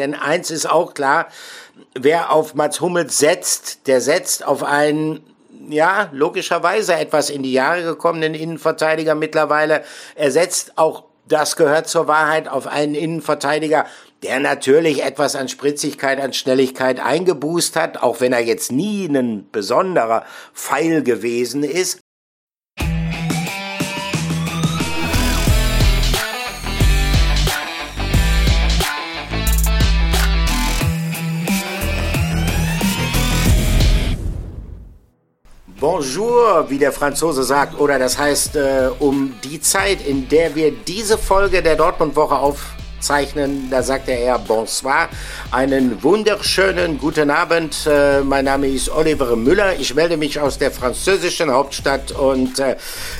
Denn eins ist auch klar, wer auf Mats Hummels setzt, der setzt auf einen ja, logischerweise etwas in die Jahre gekommenen Innenverteidiger mittlerweile. Er setzt auch, das gehört zur Wahrheit, auf einen Innenverteidiger, der natürlich etwas an Spritzigkeit, an Schnelligkeit eingeboost hat, auch wenn er jetzt nie ein besonderer Pfeil gewesen ist. Bonjour, wie der Franzose sagt, oder das heißt, äh, um die Zeit, in der wir diese Folge der Dortmund-Woche aufzeichnen, da sagt er eher Bonsoir. Einen wunderschönen guten Abend. Äh, mein Name ist Oliver Müller. Ich melde mich aus der französischen Hauptstadt und äh,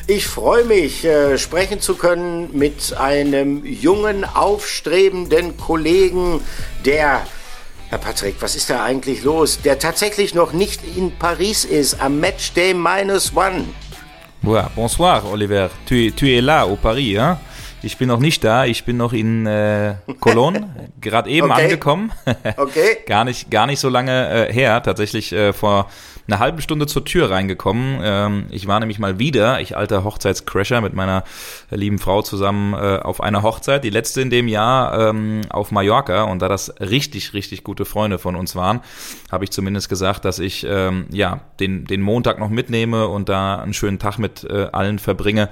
ich freue mich, äh, sprechen zu können mit einem jungen, aufstrebenden Kollegen, der Herr Patrick, was ist da eigentlich los? Der tatsächlich noch nicht in Paris ist, am Matchday minus one. Ouais, bonsoir, Oliver. Tu, tu es là au Paris, hein? Ich bin noch nicht da, ich bin noch in äh, Cologne, gerade eben okay. angekommen. okay. gar nicht, gar nicht so lange äh, her, tatsächlich äh, vor eine halbe Stunde zur Tür reingekommen. Ähm, ich war nämlich mal wieder, ich alter Hochzeitscrasher, mit meiner lieben Frau zusammen äh, auf einer Hochzeit, die letzte in dem Jahr ähm, auf Mallorca. Und da das richtig, richtig gute Freunde von uns waren, habe ich zumindest gesagt, dass ich ähm, ja den, den Montag noch mitnehme und da einen schönen Tag mit äh, allen verbringe.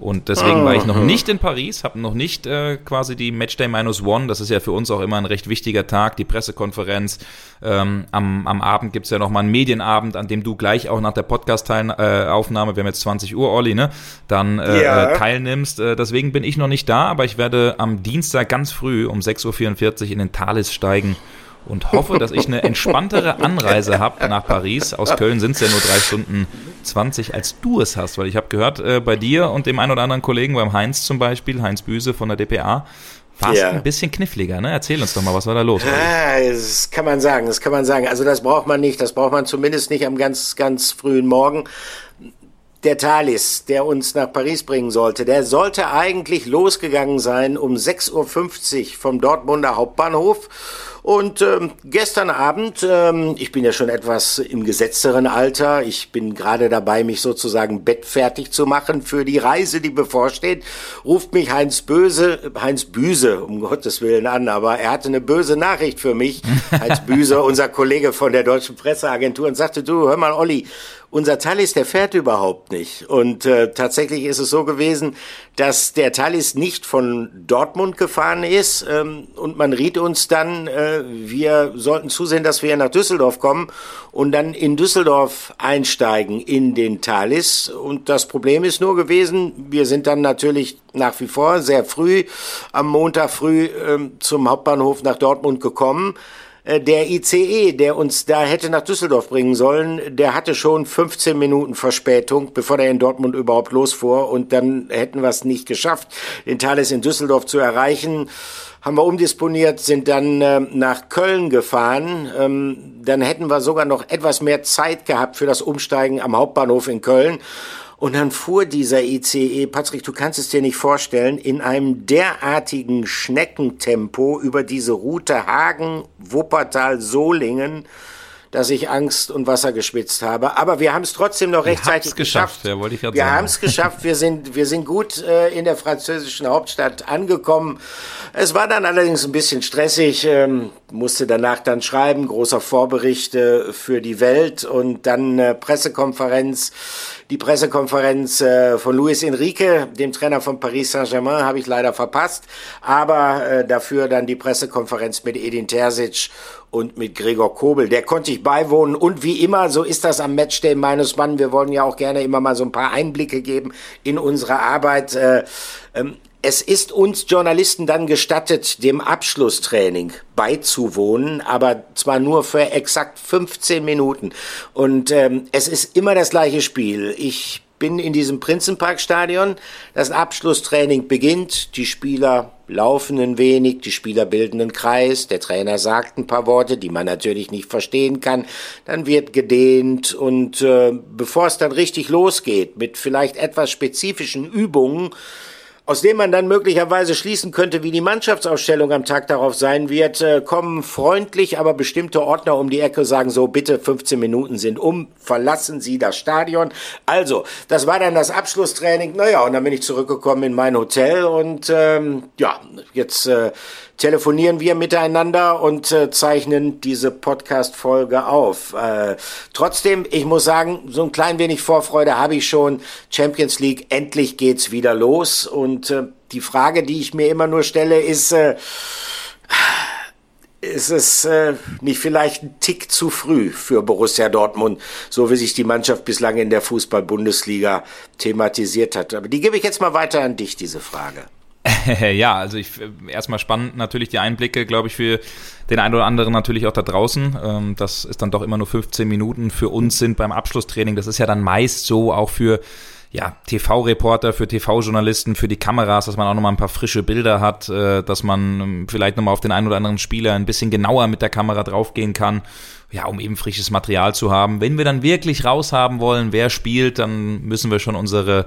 Und deswegen war ich noch nicht in Paris, habe noch nicht äh, quasi die Matchday Minus One. Das ist ja für uns auch immer ein recht wichtiger Tag, die Pressekonferenz. Ähm, am, am Abend gibt's ja nochmal einen Medienabend, an dem du gleich auch nach der Podcast-Aufnahme, wir haben jetzt 20 Uhr, Olli, ne, dann äh, ja. Äh, teilnimmst. Äh, deswegen bin ich noch nicht da, aber ich werde am Dienstag ganz früh um 6.44 Uhr in den Thalys steigen und hoffe, dass ich eine entspanntere Anreise habe nach Paris. Aus Köln sind es ja nur drei Stunden 20, als du es hast, weil ich habe gehört, äh, bei dir und dem einen oder anderen Kollegen, beim Heinz zum Beispiel, Heinz Büse von der DPA, war ja. ein bisschen kniffliger, ne? Erzähl uns doch mal, was war da los? Ah, das kann man sagen, das kann man sagen. Also das braucht man nicht, das braucht man zumindest nicht am ganz, ganz frühen Morgen. Der Thalys, der uns nach Paris bringen sollte, der sollte eigentlich losgegangen sein um 6.50 Uhr vom Dortmunder Hauptbahnhof und ähm, gestern Abend, ähm, ich bin ja schon etwas im gesetzteren Alter, ich bin gerade dabei, mich sozusagen bettfertig zu machen für die Reise, die bevorsteht, ruft mich Heinz Böse, Heinz Büse, um Gottes Willen an, aber er hatte eine böse Nachricht für mich, Heinz Büse, unser Kollege von der Deutschen Presseagentur, und sagte, du, hör mal, Olli, unser Thalys, der fährt überhaupt nicht. Und äh, tatsächlich ist es so gewesen, dass der Thalys nicht von Dortmund gefahren ist ähm, und man riet uns dann, äh, wir sollten zusehen, dass wir nach Düsseldorf kommen und dann in Düsseldorf einsteigen in den Thalys. Und das Problem ist nur gewesen, wir sind dann natürlich nach wie vor sehr früh am Montag früh ähm, zum Hauptbahnhof nach Dortmund gekommen. Äh, der ICE, der uns da hätte nach Düsseldorf bringen sollen, der hatte schon 15 Minuten Verspätung, bevor er in Dortmund überhaupt losfuhr. Und dann hätten wir es nicht geschafft, den Thales in Düsseldorf zu erreichen. Haben wir umdisponiert, sind dann äh, nach Köln gefahren. Ähm, dann hätten wir sogar noch etwas mehr Zeit gehabt für das Umsteigen am Hauptbahnhof in Köln. Und dann fuhr dieser ICE, Patrick, du kannst es dir nicht vorstellen, in einem derartigen Schneckentempo über diese Route Hagen, Wuppertal, Solingen, dass ich Angst und Wasser geschwitzt habe. Aber wir haben es trotzdem noch rechtzeitig geschafft. Ja, wollte ich wir haben es geschafft. Wir sind, wir sind gut äh, in der französischen Hauptstadt angekommen. Es war dann allerdings ein bisschen stressig. Ähm, musste danach dann schreiben, großer Vorbericht äh, für die Welt und dann äh, Pressekonferenz. Die Pressekonferenz äh, von Luis Enrique, dem Trainer von Paris Saint-Germain, habe ich leider verpasst. Aber äh, dafür dann die Pressekonferenz mit Edin Terzic und mit Gregor Kobel. Der konnte ich beiwohnen. Und wie immer, so ist das am Matchday meines Mann. Wir wollen ja auch gerne immer mal so ein paar Einblicke geben in unsere Arbeit. Es ist uns Journalisten dann gestattet, dem Abschlusstraining beizuwohnen, aber zwar nur für exakt 15 Minuten. Und ähm, es ist immer das gleiche Spiel. Ich bin in diesem Prinzenparkstadion. Das Abschlusstraining beginnt. Die Spieler laufen ein wenig, die Spieler bilden einen Kreis. Der Trainer sagt ein paar Worte, die man natürlich nicht verstehen kann. Dann wird gedehnt und äh, bevor es dann richtig losgeht mit vielleicht etwas spezifischen Übungen, aus dem man dann möglicherweise schließen könnte, wie die Mannschaftsausstellung am Tag darauf sein wird, äh, kommen freundlich, aber bestimmte Ordner um die Ecke, sagen so, bitte 15 Minuten sind um, verlassen Sie das Stadion. Also, das war dann das Abschlusstraining. Naja, und dann bin ich zurückgekommen in mein Hotel und ähm, ja, jetzt äh, telefonieren wir miteinander und äh, zeichnen diese Podcast-Folge auf. Äh, trotzdem, ich muss sagen, so ein klein wenig Vorfreude habe ich schon. Champions League, endlich geht's wieder los. Und äh, die Frage, die ich mir immer nur stelle, ist, äh, ist es äh, nicht vielleicht ein Tick zu früh für Borussia Dortmund, so wie sich die Mannschaft bislang in der Fußball-Bundesliga thematisiert hat. Aber die gebe ich jetzt mal weiter an dich, diese Frage. ja, also ich erstmal spannend natürlich die Einblicke, glaube ich, für den einen oder anderen natürlich auch da draußen. Ähm, das ist dann doch immer nur 15 Minuten für uns sind beim Abschlusstraining. Das ist ja dann meist so auch für ja, TV-Reporter, für TV-Journalisten, für die Kameras, dass man auch nochmal ein paar frische Bilder hat, äh, dass man ähm, vielleicht nochmal auf den einen oder anderen Spieler ein bisschen genauer mit der Kamera draufgehen kann, ja, um eben frisches Material zu haben. Wenn wir dann wirklich raushaben wollen, wer spielt, dann müssen wir schon unsere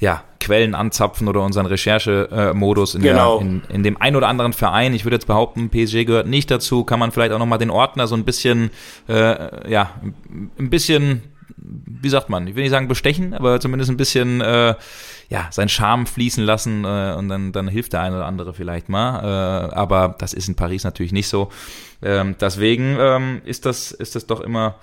ja, Quellen anzapfen oder unseren Recherchemodus in, genau. in, in dem ein oder anderen Verein. Ich würde jetzt behaupten, PSG gehört nicht dazu. Kann man vielleicht auch nochmal den Ordner so ein bisschen, äh, ja, ein bisschen, wie sagt man, ich will nicht sagen bestechen, aber zumindest ein bisschen, äh, ja, seinen Charme fließen lassen äh, und dann, dann hilft der eine oder andere vielleicht mal. Äh, aber das ist in Paris natürlich nicht so. Ähm, deswegen ähm, ist, das, ist das doch immer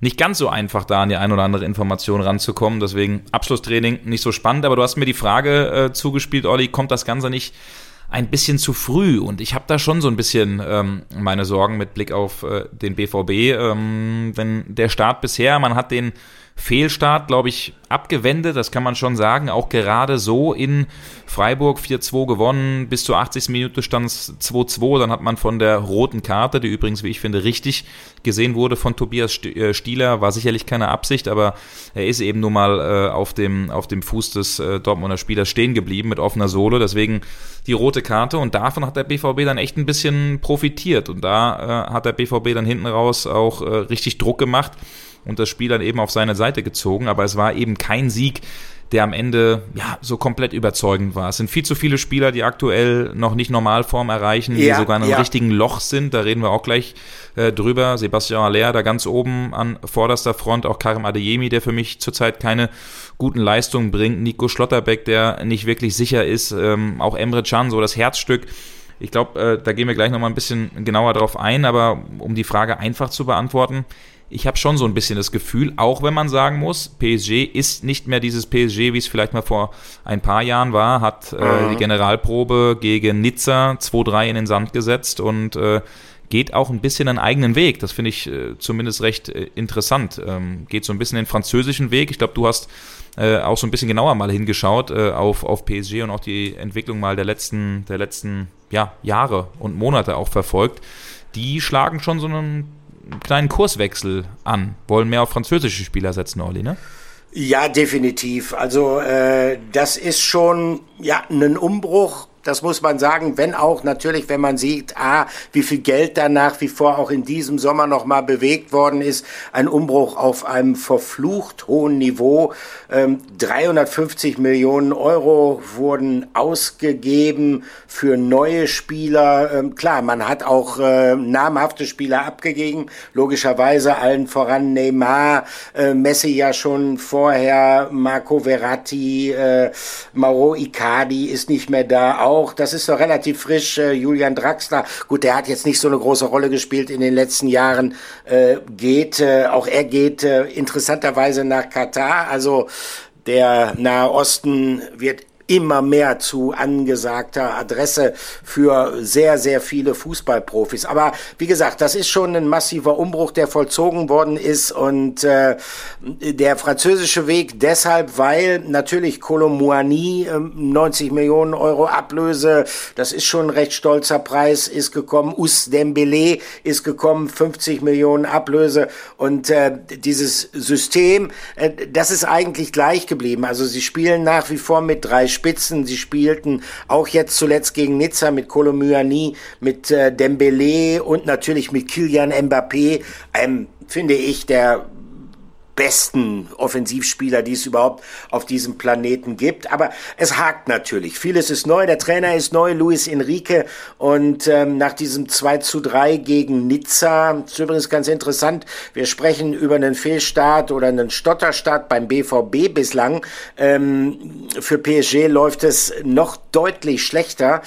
nicht ganz so einfach, da an die ein oder andere Information ranzukommen. Deswegen Abschlusstraining nicht so spannend. Aber du hast mir die Frage äh, zugespielt, Olli, kommt das Ganze nicht ein bisschen zu früh? Und ich habe da schon so ein bisschen ähm, meine Sorgen mit Blick auf äh, den BVB. Ähm, denn der Start bisher, man hat den Fehlstart, glaube ich, abgewendet, das kann man schon sagen. Auch gerade so in Freiburg 4-2 gewonnen, bis zur 80. Minute stand es 2-2. Dann hat man von der roten Karte, die übrigens, wie ich finde, richtig gesehen wurde von Tobias äh, Stieler, war sicherlich keine Absicht, aber er ist eben nun mal äh, auf, dem, auf dem Fuß des äh, Dortmunder Spielers stehen geblieben mit offener Sohle. Deswegen die rote Karte und davon hat der BVB dann echt ein bisschen profitiert. Und da äh, hat der BVB dann hinten raus auch äh, richtig Druck gemacht und das Spiel dann eben auf seine Seite gezogen. Aber es war eben kein Sieg, der am Ende ja so komplett überzeugend war. Es sind viel zu viele Spieler, die aktuell noch nicht Normalform erreichen, ja, die sogar in einem ja. richtigen Loch sind. Da reden wir auch gleich äh, drüber. Sebastian Aller da ganz oben an vorderster Front, auch Karim Adeyemi, der für mich zurzeit keine guten Leistungen bringt. Nico Schlotterbeck, der nicht wirklich sicher ist. Ähm, auch Emre Can, so das Herzstück. Ich glaube, äh, da gehen wir gleich nochmal ein bisschen genauer drauf ein, aber um die Frage einfach zu beantworten, ich habe schon so ein bisschen das Gefühl, auch wenn man sagen muss, PSG ist nicht mehr dieses PSG, wie es vielleicht mal vor ein paar Jahren war, hat äh, mhm. die Generalprobe gegen Nizza 2-3 in den Sand gesetzt und äh, geht auch ein bisschen einen eigenen Weg. Das finde ich äh, zumindest recht äh, interessant. Ähm, geht so ein bisschen den französischen Weg. Ich glaube, du hast äh, auch so ein bisschen genauer mal hingeschaut äh, auf, auf PSG und auch die Entwicklung mal der letzten, der letzten ja, Jahre und Monate auch verfolgt. Die schlagen schon so einen kleinen Kurswechsel an, wollen mehr auf französische Spieler setzen, Olli, ne? Ja, definitiv. Also äh, das ist schon ja ein Umbruch das muss man sagen, wenn auch natürlich, wenn man sieht, ah, wie viel Geld da nach wie vor auch in diesem Sommer noch mal bewegt worden ist, ein Umbruch auf einem verflucht hohen Niveau. Ähm, 350 Millionen Euro wurden ausgegeben für neue Spieler. Ähm, klar, man hat auch äh, namhafte Spieler abgegeben, logischerweise allen voran Neymar, äh, Messi ja schon vorher, Marco Verratti, äh, Mauro Icardi ist nicht mehr da auch, das ist doch relativ frisch, äh, Julian Draxler, gut, der hat jetzt nicht so eine große Rolle gespielt in den letzten Jahren, äh, geht, äh, auch er geht interessanterweise nach Katar, also der Nahe Osten wird immer mehr zu angesagter Adresse für sehr, sehr viele Fußballprofis. Aber wie gesagt, das ist schon ein massiver Umbruch, der vollzogen worden ist und äh, der französische Weg deshalb, weil natürlich Colomouani äh, 90 Millionen Euro Ablöse, das ist schon ein recht stolzer Preis, ist gekommen. Us Dembele ist gekommen, 50 Millionen Ablöse und äh, dieses System, äh, das ist eigentlich gleich geblieben. Also sie spielen nach wie vor mit drei Spitzen. Sie spielten auch jetzt zuletzt gegen Nizza mit Kolomyani, mit äh, Dembele und natürlich mit Kilian Mbappé, einem, finde ich, der besten Offensivspieler, die es überhaupt auf diesem Planeten gibt. Aber es hakt natürlich. Vieles ist neu. Der Trainer ist neu, Luis Enrique. Und ähm, nach diesem 2 zu 3 gegen Nizza, ist übrigens ganz interessant, wir sprechen über einen Fehlstart oder einen Stotterstart beim BVB bislang. Ähm, für PSG läuft es noch deutlich schlechter.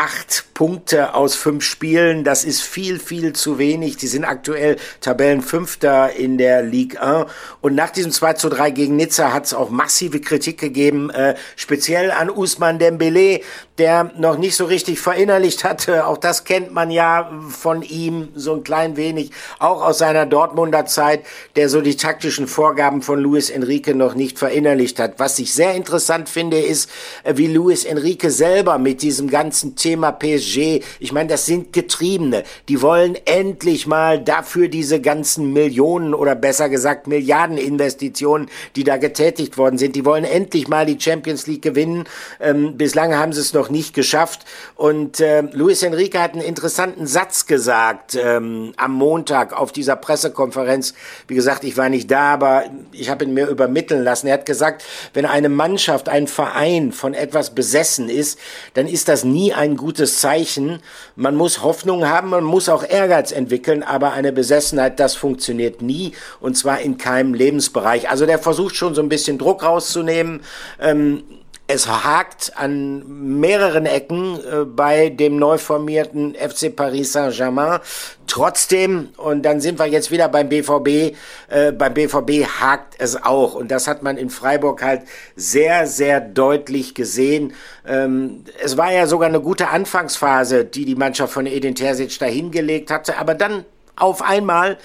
Acht Punkte aus fünf Spielen, das ist viel, viel zu wenig. Die sind aktuell Tabellenfünfter in der Ligue 1 und nach diesem 2 zu 3 gegen Nizza hat es auch massive Kritik gegeben, äh, speziell an Usman Dembele, der noch nicht so richtig verinnerlicht hatte. Auch das kennt man ja von ihm so ein klein wenig, auch aus seiner Dortmunder Zeit, der so die taktischen Vorgaben von Luis Enrique noch nicht verinnerlicht hat. Was ich sehr interessant finde, ist, äh, wie Luis Enrique selber mit diesem ganzen Thema PSG, ich meine, das sind Getriebene, die wollen endlich mal dafür diese ganzen Millionen oder besser gesagt Milliarden Milliardeninvestitionen, die da getätigt worden sind. Die wollen endlich mal die Champions League gewinnen. Ähm, bislang haben sie es noch nicht geschafft. Und äh, Luis Enrique hat einen interessanten Satz gesagt ähm, am Montag auf dieser Pressekonferenz. Wie gesagt, ich war nicht da, aber ich habe ihn mir übermitteln lassen. Er hat gesagt, wenn eine Mannschaft, ein Verein von etwas besessen ist, dann ist das nie ein gutes Zeichen. Man muss Hoffnung haben, man muss auch Ehrgeiz entwickeln, aber eine Besessenheit, das funktioniert nie und zwar in keinem Lebensbereich. Also der versucht schon so ein bisschen Druck rauszunehmen. Ähm, es hakt an mehreren Ecken äh, bei dem neu formierten FC Paris Saint-Germain. Trotzdem, und dann sind wir jetzt wieder beim BVB, äh, beim BVB hakt es auch. Und das hat man in Freiburg halt sehr, sehr deutlich gesehen. Ähm, es war ja sogar eine gute Anfangsphase, die die Mannschaft von Edin Terzic dahingelegt hatte. Aber dann auf einmal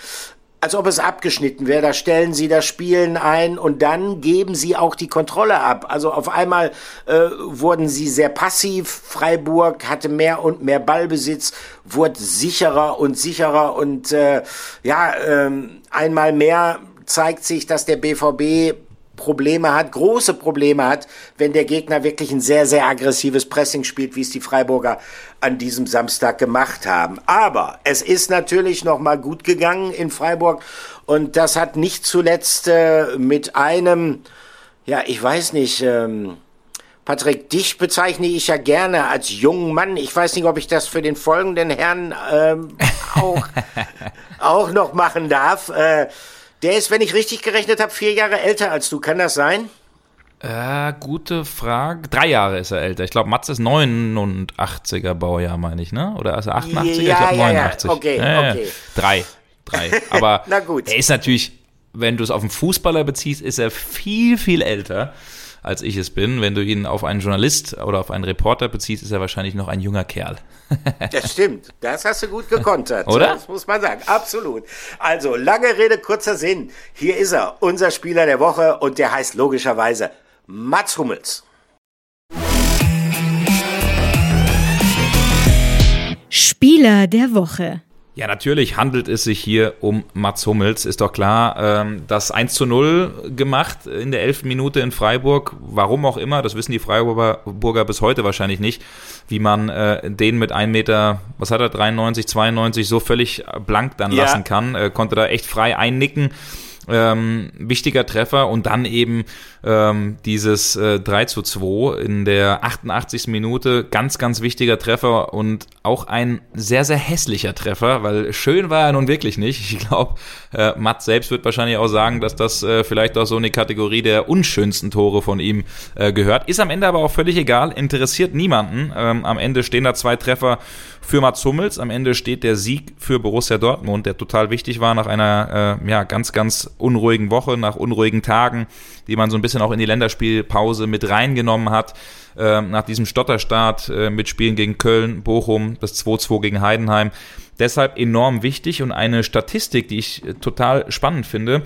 als ob es abgeschnitten wäre. Da stellen sie das Spielen ein und dann geben sie auch die Kontrolle ab. Also auf einmal äh, wurden sie sehr passiv. Freiburg hatte mehr und mehr Ballbesitz, wurde sicherer und sicherer und äh, ja, ähm, einmal mehr zeigt sich, dass der BVB Probleme hat, große Probleme hat, wenn der Gegner wirklich ein sehr, sehr aggressives Pressing spielt, wie es die Freiburger an diesem Samstag gemacht haben. Aber es ist natürlich noch mal gut gegangen in Freiburg und das hat nicht zuletzt äh, mit einem, ja, ich weiß nicht, ähm, Patrick, dich bezeichne ich ja gerne als jungen Mann. Ich weiß nicht, ob ich das für den folgenden Herrn ähm, auch, auch noch machen darf. Äh, der ist, wenn ich richtig gerechnet habe, vier Jahre älter als du. Kann das sein? Äh, gute Frage. Drei Jahre ist er älter. Ich glaube, Mats ist 89er Baujahr, meine ich, ne? Oder ist er 88er? Ja, ich glaube 89. Ja. Okay, äh, okay. Drei. Drei. Aber Na gut. er ist natürlich, wenn du es auf einen Fußballer beziehst, ist er viel, viel älter als ich es bin. Wenn du ihn auf einen Journalist oder auf einen Reporter beziehst, ist er wahrscheinlich noch ein junger Kerl. das stimmt. Das hast du gut gekontert. oder? Das muss man sagen. Absolut. Also, lange Rede, kurzer Sinn. Hier ist er, unser Spieler der Woche und der heißt logischerweise Mats Hummels. Spieler der Woche. Ja, natürlich handelt es sich hier um Mats Hummels. Ist doch klar, ähm, das 1 zu 0 gemacht in der 11. Minute in Freiburg. Warum auch immer, das wissen die Freiburger bis heute wahrscheinlich nicht, wie man äh, den mit 1 Meter, was hat er, 93, 92 so völlig blank dann ja. lassen kann. Äh, konnte da echt frei einnicken. Ähm, wichtiger Treffer und dann eben ähm, dieses äh, 3 zu 2 in der 88. Minute. Ganz, ganz wichtiger Treffer und auch ein sehr, sehr hässlicher Treffer, weil schön war er nun wirklich nicht. Ich glaube, äh, Matt selbst wird wahrscheinlich auch sagen, dass das äh, vielleicht auch so eine Kategorie der unschönsten Tore von ihm äh, gehört. Ist am Ende aber auch völlig egal, interessiert niemanden. Ähm, am Ende stehen da zwei Treffer für Mats Hummels. Am Ende steht der Sieg für Borussia Dortmund, der total wichtig war nach einer äh, ja, ganz, ganz unruhigen Woche, nach unruhigen Tagen, die man so ein bisschen auch in die Länderspielpause mit reingenommen hat. Äh, nach diesem Stotterstart äh, mit Spielen gegen Köln, Bochum, das 2-2 gegen Heidenheim. Deshalb enorm wichtig und eine Statistik, die ich äh, total spannend finde.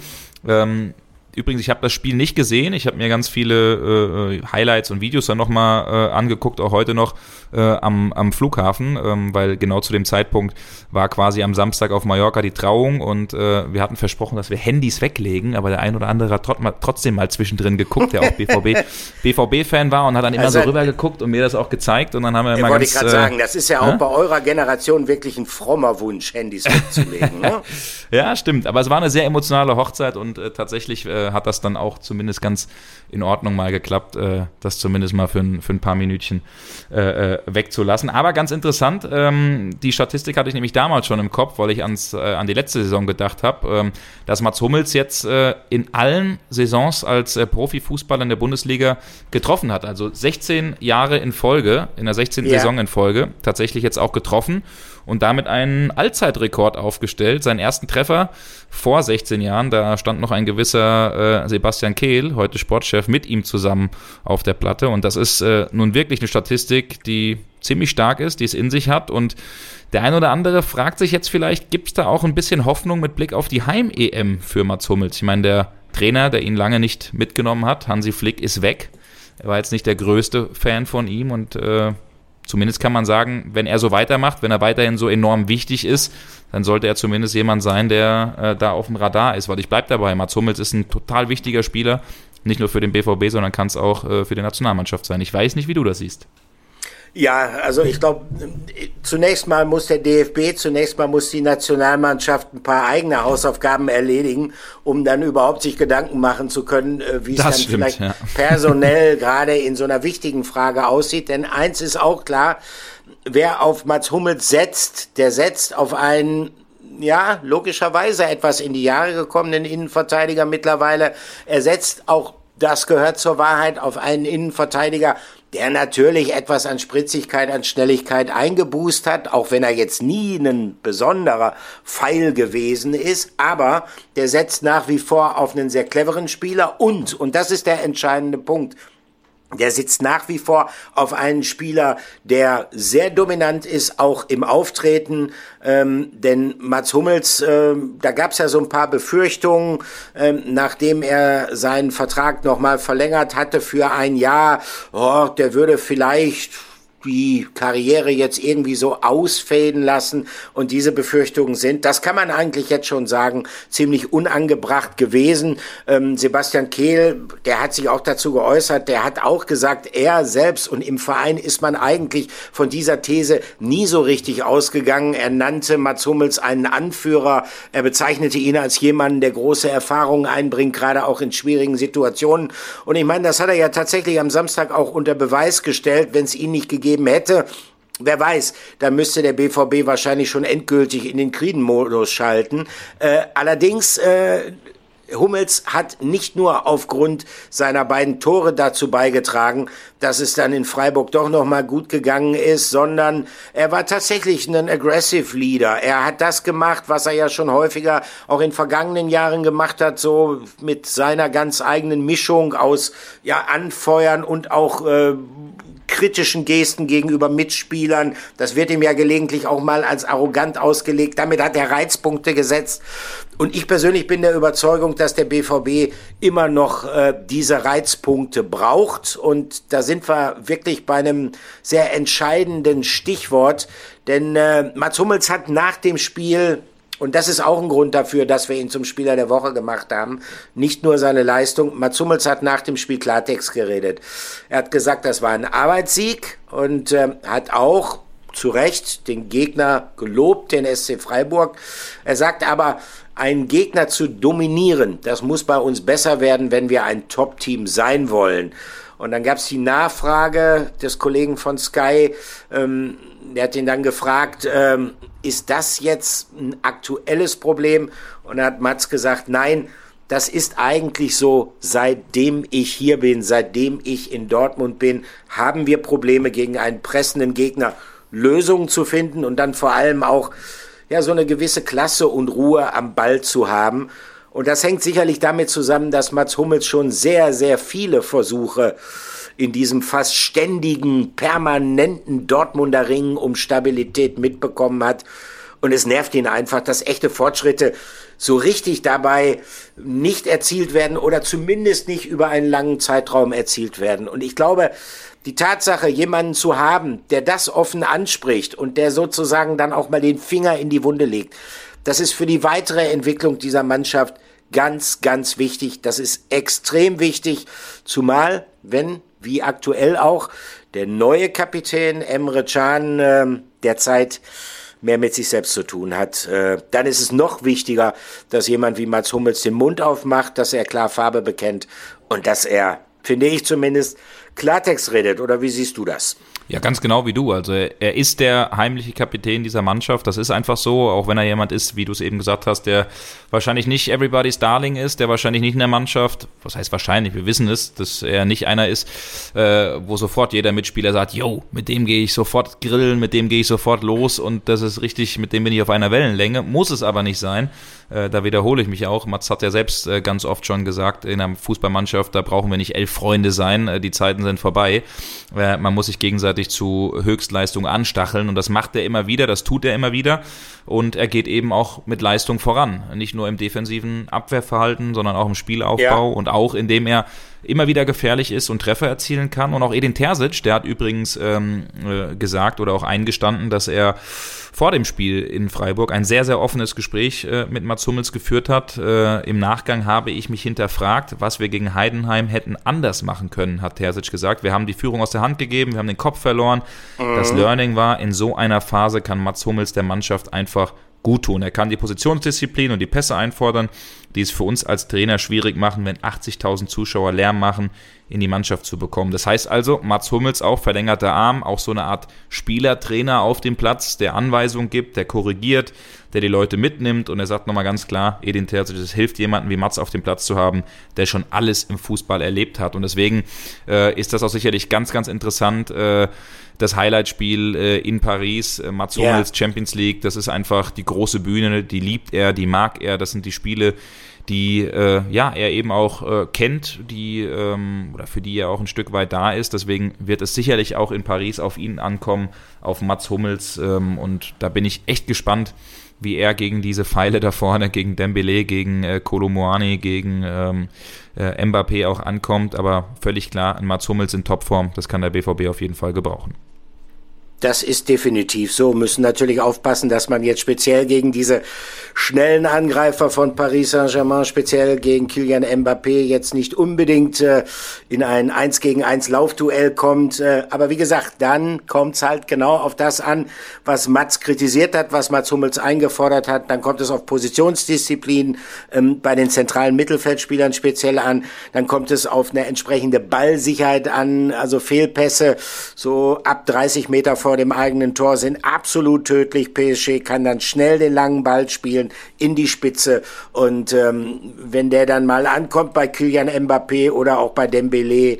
Ähm, übrigens, ich habe das Spiel nicht gesehen. Ich habe mir ganz viele äh, Highlights und Videos dann nochmal angeguckt, auch heute noch äh, am, am Flughafen, ähm, weil genau zu dem Zeitpunkt war quasi am Samstag auf Mallorca die Trauung und äh, wir hatten versprochen, dass wir Handys weglegen, aber der ein oder andere hat trotzdem mal zwischendrin geguckt, der auch BVB, BVB-Fan war und hat dann immer also, so rüber geguckt und mir das auch gezeigt und dann haben wir immer wollte ganz... Wollte ich gerade äh, sagen, das ist ja auch äh? bei eurer Generation wirklich ein frommer Wunsch, Handys wegzulegen. ne? ja, stimmt, aber es war eine sehr emotionale Hochzeit und äh, tatsächlich äh, hat das dann auch zumindest ganz in Ordnung mal geklappt, äh, das zumindest mal für, ein, für ein paar Minütchen äh, äh, wegzulassen. Aber ganz interessant, ähm, die Statistik hatte ich nämlich damals schon im Kopf, weil ich ans, äh, an die letzte Saison gedacht habe, ähm, dass Mats Hummels jetzt äh, in allen Saisons als äh, Profifußballer in der Bundesliga getroffen hat. Also 16 Jahre in Folge, in der 16. Yeah. Saison in Folge, tatsächlich jetzt auch getroffen und damit einen Allzeitrekord aufgestellt. Seinen ersten Treffer vor 16 Jahren, da stand noch ein gewisser äh, Sebastian Kehl, heute Sportchef, mit ihm zusammen auf der Platte. Und das ist äh, nun wirklich eine Statistik, die ziemlich stark ist, die es in sich hat. Und der ein oder andere fragt sich jetzt vielleicht, gibt es da auch ein bisschen Hoffnung mit Blick auf die Heim-EM für Mats Hummels? Ich meine, der Trainer, der ihn lange nicht mitgenommen hat, Hansi Flick, ist weg. Er war jetzt nicht der größte Fan von ihm und äh, zumindest kann man sagen, wenn er so weitermacht, wenn er weiterhin so enorm wichtig ist, dann sollte er zumindest jemand sein, der äh, da auf dem Radar ist. Weil ich bleibe dabei, Mats Hummels ist ein total wichtiger Spieler, nicht nur für den BVB, sondern kann es auch äh, für die Nationalmannschaft sein. Ich weiß nicht, wie du das siehst. Ja, also ich glaube, zunächst mal muss der DFB, zunächst mal muss die Nationalmannschaft ein paar eigene Hausaufgaben erledigen, um dann überhaupt sich Gedanken machen zu können, äh, wie es dann stimmt, vielleicht ja. personell gerade in so einer wichtigen Frage aussieht. Denn eins ist auch klar, wer auf Mats Hummels setzt, der setzt auf einen ja, logischerweise etwas in die Jahre gekommenen Innenverteidiger mittlerweile. Er setzt auch das gehört zur Wahrheit auf einen Innenverteidiger, der natürlich etwas an Spritzigkeit, an Schnelligkeit eingeboost hat, auch wenn er jetzt nie ein besonderer Pfeil gewesen ist, aber der setzt nach wie vor auf einen sehr cleveren Spieler und, und das ist der entscheidende Punkt, der sitzt nach wie vor auf einen Spieler, der sehr dominant ist, auch im Auftreten. Ähm, denn Mats Hummels, äh, da gab es ja so ein paar Befürchtungen, äh, nachdem er seinen Vertrag nochmal verlängert hatte für ein Jahr. Oh, der würde vielleicht die Karriere jetzt irgendwie so ausfäden lassen und diese Befürchtungen sind, das kann man eigentlich jetzt schon sagen, ziemlich unangebracht gewesen. Ähm, Sebastian Kehl, der hat sich auch dazu geäußert, der hat auch gesagt, er selbst und im Verein ist man eigentlich von dieser These nie so richtig ausgegangen. Er nannte Mats Hummels einen Anführer, er bezeichnete ihn als jemanden, der große Erfahrungen einbringt, gerade auch in schwierigen Situationen. Und ich meine, das hat er ja tatsächlich am Samstag auch unter Beweis gestellt, wenn es ihn nicht gegeben gegeben hätte, Wer weiß, da müsste der BVB wahrscheinlich schon endgültig in den Krisenmodus schalten. Äh, allerdings, äh, Hummels hat nicht nur aufgrund seiner beiden Tore dazu beigetragen, dass es dann in Freiburg doch noch mal gut gegangen ist, sondern er war tatsächlich ein aggressive Leader. Er hat das gemacht, was er ja schon häufiger auch in vergangenen Jahren gemacht hat, so mit seiner ganz eigenen Mischung aus ja anfeuern und auch äh, kritischen Gesten gegenüber Mitspielern. Das wird ihm ja gelegentlich auch mal als arrogant ausgelegt. Damit hat er Reizpunkte gesetzt. Und ich persönlich bin der Überzeugung, dass der BVB immer noch äh, diese Reizpunkte braucht. Und da sind wir wirklich bei einem sehr entscheidenden Stichwort. Denn äh, Mats Hummels hat nach dem Spiel und das ist auch ein Grund dafür, dass wir ihn zum Spieler der Woche gemacht haben. Nicht nur seine Leistung. Mats Hummels hat nach dem Spiel Klartext geredet. Er hat gesagt, das war ein Arbeitssieg und äh, hat auch zu Recht den Gegner gelobt, den SC Freiburg. Er sagt aber, einen Gegner zu dominieren, das muss bei uns besser werden, wenn wir ein Top-Team sein wollen. Und dann gab es die Nachfrage des Kollegen von Sky, ähm, der hat ihn dann gefragt, ähm, ist das jetzt ein aktuelles Problem? Und da hat Mats gesagt, nein, das ist eigentlich so, seitdem ich hier bin, seitdem ich in Dortmund bin, haben wir Probleme gegen einen pressenden Gegner, Lösungen zu finden und dann vor allem auch ja so eine gewisse Klasse und Ruhe am Ball zu haben. Und das hängt sicherlich damit zusammen, dass Mats Hummels schon sehr, sehr viele Versuche in diesem fast ständigen, permanenten Dortmunder Ringen um Stabilität mitbekommen hat. Und es nervt ihn einfach, dass echte Fortschritte so richtig dabei nicht erzielt werden oder zumindest nicht über einen langen Zeitraum erzielt werden. Und ich glaube, die Tatsache, jemanden zu haben, der das offen anspricht und der sozusagen dann auch mal den Finger in die Wunde legt, das ist für die weitere Entwicklung dieser Mannschaft ganz, ganz wichtig. Das ist extrem wichtig, zumal, wenn, wie aktuell auch, der neue Kapitän Emre Can äh, derzeit mehr mit sich selbst zu tun hat. Äh, dann ist es noch wichtiger, dass jemand wie Mats Hummels den Mund aufmacht, dass er klar Farbe bekennt und dass er, finde ich zumindest, Klartext redet. Oder wie siehst du das? Ja, ganz genau wie du. Also er ist der heimliche Kapitän dieser Mannschaft. Das ist einfach so, auch wenn er jemand ist, wie du es eben gesagt hast, der wahrscheinlich nicht everybody's Darling ist, der wahrscheinlich nicht in der Mannschaft, was heißt wahrscheinlich, wir wissen es, dass er nicht einer ist, äh, wo sofort jeder Mitspieler sagt, yo, mit dem gehe ich sofort grillen, mit dem gehe ich sofort los und das ist richtig, mit dem bin ich auf einer Wellenlänge. Muss es aber nicht sein. Äh, da wiederhole ich mich auch. Mats hat ja selbst äh, ganz oft schon gesagt, in einer Fußballmannschaft, da brauchen wir nicht elf Freunde sein, äh, die Zeiten sind vorbei. Äh, man muss sich gegenseitig zu Höchstleistung anstacheln und das macht er immer wieder, das tut er immer wieder und er geht eben auch mit Leistung voran. Nicht nur im defensiven Abwehrverhalten, sondern auch im Spielaufbau ja. und auch indem er immer wieder gefährlich ist und Treffer erzielen kann. Und auch Edin Terzic, der hat übrigens ähm, äh, gesagt oder auch eingestanden, dass er vor dem Spiel in Freiburg ein sehr, sehr offenes Gespräch äh, mit Mats Hummels geführt hat. Äh, Im Nachgang habe ich mich hinterfragt, was wir gegen Heidenheim hätten anders machen können, hat Terzic gesagt. Wir haben die Führung aus der Hand gegeben, wir haben den Kopf verloren. Mhm. Das Learning war, in so einer Phase kann Mats Hummels der Mannschaft einfach gut tun. Er kann die Positionsdisziplin und die Pässe einfordern, die es für uns als Trainer schwierig machen, wenn 80.000 Zuschauer Lärm machen, in die Mannschaft zu bekommen. Das heißt also, Mats Hummels auch verlängerter Arm, auch so eine Art Spielertrainer auf dem Platz, der Anweisungen gibt, der korrigiert, der die Leute mitnimmt und er sagt nochmal ganz klar, Edin Terzic, es hilft jemanden wie Mats auf dem Platz zu haben, der schon alles im Fußball erlebt hat und deswegen äh, ist das auch sicherlich ganz, ganz interessant, äh, das Highlightspiel äh, in Paris, äh, Mats Hummels yeah. Champions League, das ist einfach die große Bühne, die liebt er, die mag er, das sind die Spiele, die äh, ja er eben auch äh, kennt, die ähm, oder für die er auch ein Stück weit da ist. Deswegen wird es sicherlich auch in Paris auf ihn ankommen, auf Mats Hummels ähm, und da bin ich echt gespannt, wie er gegen diese Pfeile da vorne, gegen Dembele, gegen äh, Kolomoani, gegen ähm, äh, Mbappé auch ankommt. Aber völlig klar, ein Mats Hummels in Topform, das kann der BVB auf jeden Fall gebrauchen. Das ist definitiv so. Müssen natürlich aufpassen, dass man jetzt speziell gegen diese schnellen Angreifer von Paris Saint-Germain, speziell gegen Kylian Mbappé, jetzt nicht unbedingt äh, in ein 1 gegen 1 Laufduell kommt. Äh, aber wie gesagt, dann kommt es halt genau auf das an, was Mats kritisiert hat, was Mats Hummels eingefordert hat. Dann kommt es auf Positionsdisziplin ähm, bei den zentralen Mittelfeldspielern speziell an. Dann kommt es auf eine entsprechende Ballsicherheit an, also Fehlpässe so ab 30 Meter vor dem eigenen Tor sind absolut tödlich. PSG kann dann schnell den langen Ball spielen in die Spitze und ähm, wenn der dann mal ankommt bei Kylian Mbappé oder auch bei Dembele,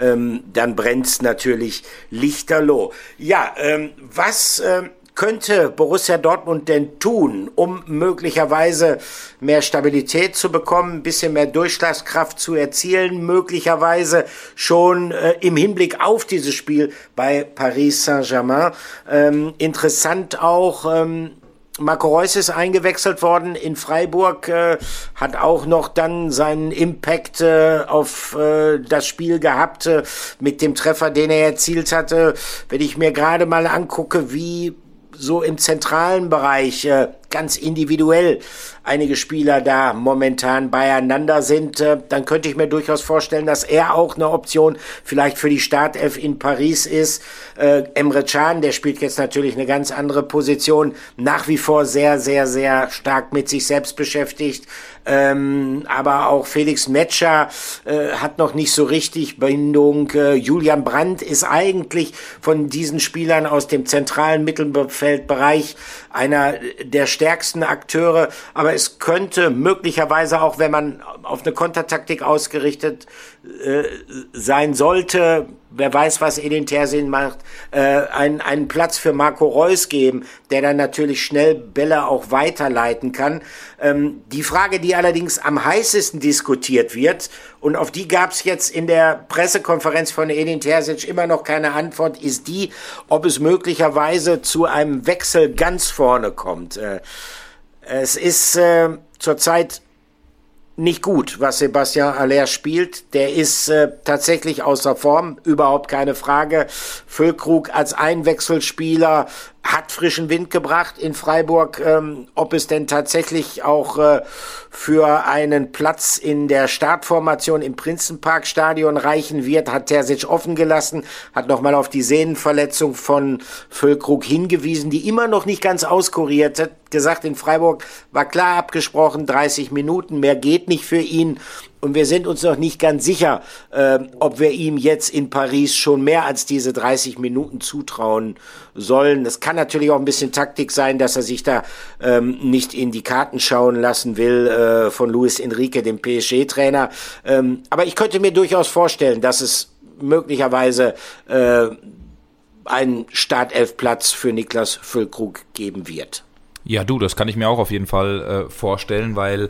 ähm, dann brennt's natürlich lichterloh. Ja, ähm, was ähm, könnte Borussia Dortmund denn tun, um möglicherweise mehr Stabilität zu bekommen, ein bisschen mehr Durchschlagskraft zu erzielen, möglicherweise schon äh, im Hinblick auf dieses Spiel bei Paris Saint-Germain. Ähm, interessant auch, ähm, Marco Reus ist eingewechselt worden in Freiburg, äh, hat auch noch dann seinen Impact äh, auf äh, das Spiel gehabt äh, mit dem Treffer, den er erzielt hatte. Wenn ich mir gerade mal angucke, wie so im zentralen Bereich äh, ganz individuell einige Spieler da momentan beieinander sind, äh, dann könnte ich mir durchaus vorstellen, dass er auch eine Option vielleicht für die Startelf in Paris ist. Äh, Emre Can, der spielt jetzt natürlich eine ganz andere Position, nach wie vor sehr, sehr, sehr stark mit sich selbst beschäftigt. Ähm, aber auch Felix Metscher äh, hat noch nicht so richtig Bindung. Äh, Julian Brandt ist eigentlich von diesen Spielern aus dem zentralen Mittelfeldbereich einer der stärksten Akteure. Aber es könnte möglicherweise auch, wenn man auf eine Kontertaktik ausgerichtet äh, sein sollte, wer weiß, was Edin Tersin macht, äh, einen, einen Platz für Marco Reus geben, der dann natürlich schnell Bälle auch weiterleiten kann. Ähm, die Frage, die allerdings am heißesten diskutiert wird, und auf die gab es jetzt in der Pressekonferenz von Edin Terzic immer noch keine Antwort, ist die, ob es möglicherweise zu einem Wechsel ganz vorne kommt. Äh, es ist äh, zurzeit nicht gut, was Sebastian Aller spielt. Der ist äh, tatsächlich außer Form, überhaupt keine Frage. Füllkrug als Einwechselspieler hat frischen Wind gebracht in Freiburg. Ähm, ob es denn tatsächlich auch äh, für einen Platz in der Startformation im Prinzenparkstadion reichen wird, hat Terzic offen gelassen, hat nochmal auf die Sehnenverletzung von Füllkrug hingewiesen, die immer noch nicht ganz auskuriert hat. Gesagt, in Freiburg war klar abgesprochen, 30 Minuten, mehr geht nicht für ihn. Und wir sind uns noch nicht ganz sicher, äh, ob wir ihm jetzt in Paris schon mehr als diese 30 Minuten zutrauen sollen. Es kann natürlich auch ein bisschen Taktik sein, dass er sich da ähm, nicht in die Karten schauen lassen will äh, von Luis Enrique, dem PSG-Trainer. Ähm, aber ich könnte mir durchaus vorstellen, dass es möglicherweise äh, einen Startelfplatz für Niklas Füllkrug geben wird. Ja, du, das kann ich mir auch auf jeden Fall äh, vorstellen, weil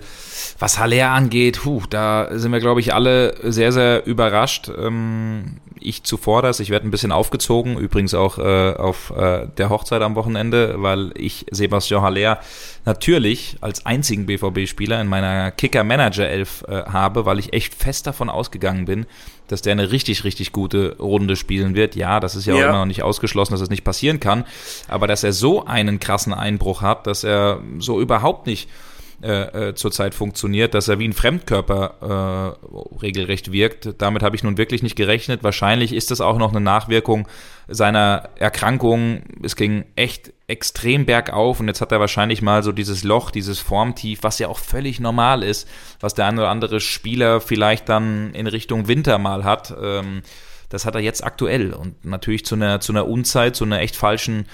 was Haller angeht, puh, da sind wir, glaube ich, alle sehr, sehr überrascht. Ähm, ich zuvor das, ich werde ein bisschen aufgezogen, übrigens auch äh, auf äh, der Hochzeit am Wochenende, weil ich Sebastian Haller natürlich als einzigen BVB-Spieler in meiner Kicker-Manager-Elf äh, habe, weil ich echt fest davon ausgegangen bin, dass der eine richtig, richtig gute Runde spielen wird. Ja, das ist ja, ja. auch immer noch nicht ausgeschlossen, dass es das nicht passieren kann. Aber dass er so einen krassen Einbruch hat, dass er so überhaupt nicht äh, äh, zurzeit funktioniert, dass er wie ein Fremdkörper äh, regelrecht wirkt. Damit habe ich nun wirklich nicht gerechnet. Wahrscheinlich ist das auch noch eine Nachwirkung seiner Erkrankung. Es ging echt extrem bergauf und jetzt hat er wahrscheinlich mal so dieses Loch, dieses Formtief, was ja auch völlig normal ist, was der ein oder andere Spieler vielleicht dann in Richtung Winter mal hat. Ähm, das hat er jetzt aktuell und natürlich zu einer, zu einer Unzeit, zu einer echt falschen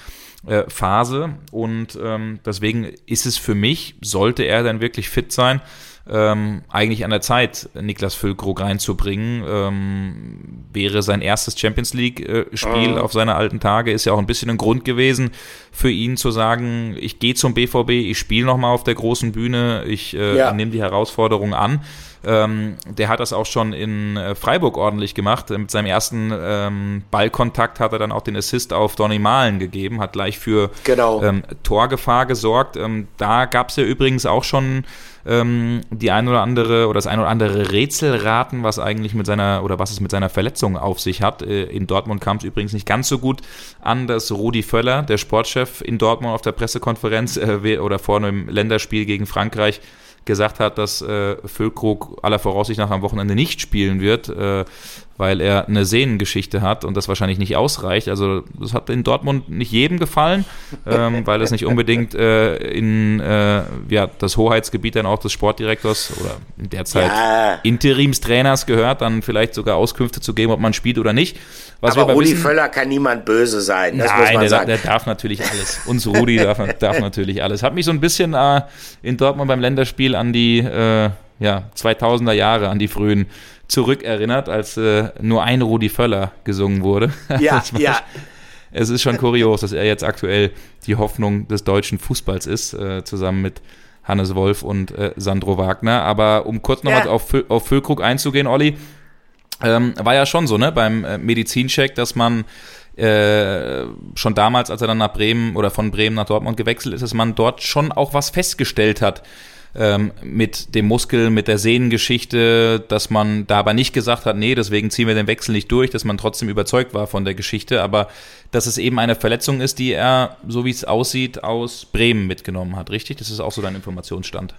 äh, Phase. Und ähm, deswegen ist es für mich, sollte er dann wirklich fit sein, ähm, eigentlich an der Zeit, Niklas Füllkrug reinzubringen. Ähm, wäre sein erstes Champions League-Spiel äh, auf seine alten Tage, ist ja auch ein bisschen ein Grund gewesen für ihn zu sagen, ich gehe zum BVB, ich spiele nochmal auf der großen Bühne, ich äh, ja. nehme die Herausforderung an. Ähm, der hat das auch schon in äh, Freiburg ordentlich gemacht. Mit seinem ersten ähm, Ballkontakt hat er dann auch den Assist auf Donny Malen gegeben, hat gleich für genau. ähm, Torgefahr gesorgt. Ähm, da gab es ja übrigens auch schon ähm, die ein oder andere oder das ein oder andere Rätselraten, was eigentlich mit seiner oder was es mit seiner Verletzung auf sich hat. Äh, in Dortmund kam es übrigens nicht ganz so gut an, dass Rudi Völler, der Sportchef in Dortmund auf der Pressekonferenz äh, oder vor einem Länderspiel gegen Frankreich gesagt hat, dass äh, Füllkrug aller Voraussicht nach am Wochenende nicht spielen wird, äh, weil er eine Sehnengeschichte hat und das wahrscheinlich nicht ausreicht. Also das hat in Dortmund nicht jedem gefallen, ähm, weil es nicht unbedingt äh, in äh, ja, das Hoheitsgebiet dann auch des Sportdirektors oder in der Zeit ja. Interimstrainers gehört, dann vielleicht sogar Auskünfte zu geben, ob man spielt oder nicht. Was aber Rudi wissen, Völler kann niemand böse sein. Das nein, der, sagen. der, darf natürlich alles. Uns Rudi darf, darf natürlich alles. Hat mich so ein bisschen äh, in Dortmund beim Länderspiel an die äh, ja, 2000er Jahre, an die frühen zurückerinnert, als äh, nur ein Rudi Völler gesungen wurde. Ja, ja. Es ist schon kurios, dass er jetzt aktuell die Hoffnung des deutschen Fußballs ist, äh, zusammen mit Hannes Wolf und äh, Sandro Wagner. Aber um kurz nochmal ja. auf, auf Füllkrug einzugehen, Olli, ähm, war ja schon so, ne, beim äh, Medizincheck, dass man äh, schon damals, als er dann nach Bremen oder von Bremen nach Dortmund gewechselt ist, dass man dort schon auch was festgestellt hat ähm, mit dem Muskel, mit der Sehnengeschichte, dass man da aber nicht gesagt hat, nee, deswegen ziehen wir den Wechsel nicht durch, dass man trotzdem überzeugt war von der Geschichte, aber dass es eben eine Verletzung ist, die er, so wie es aussieht, aus Bremen mitgenommen hat, richtig? Das ist auch so dein Informationsstand.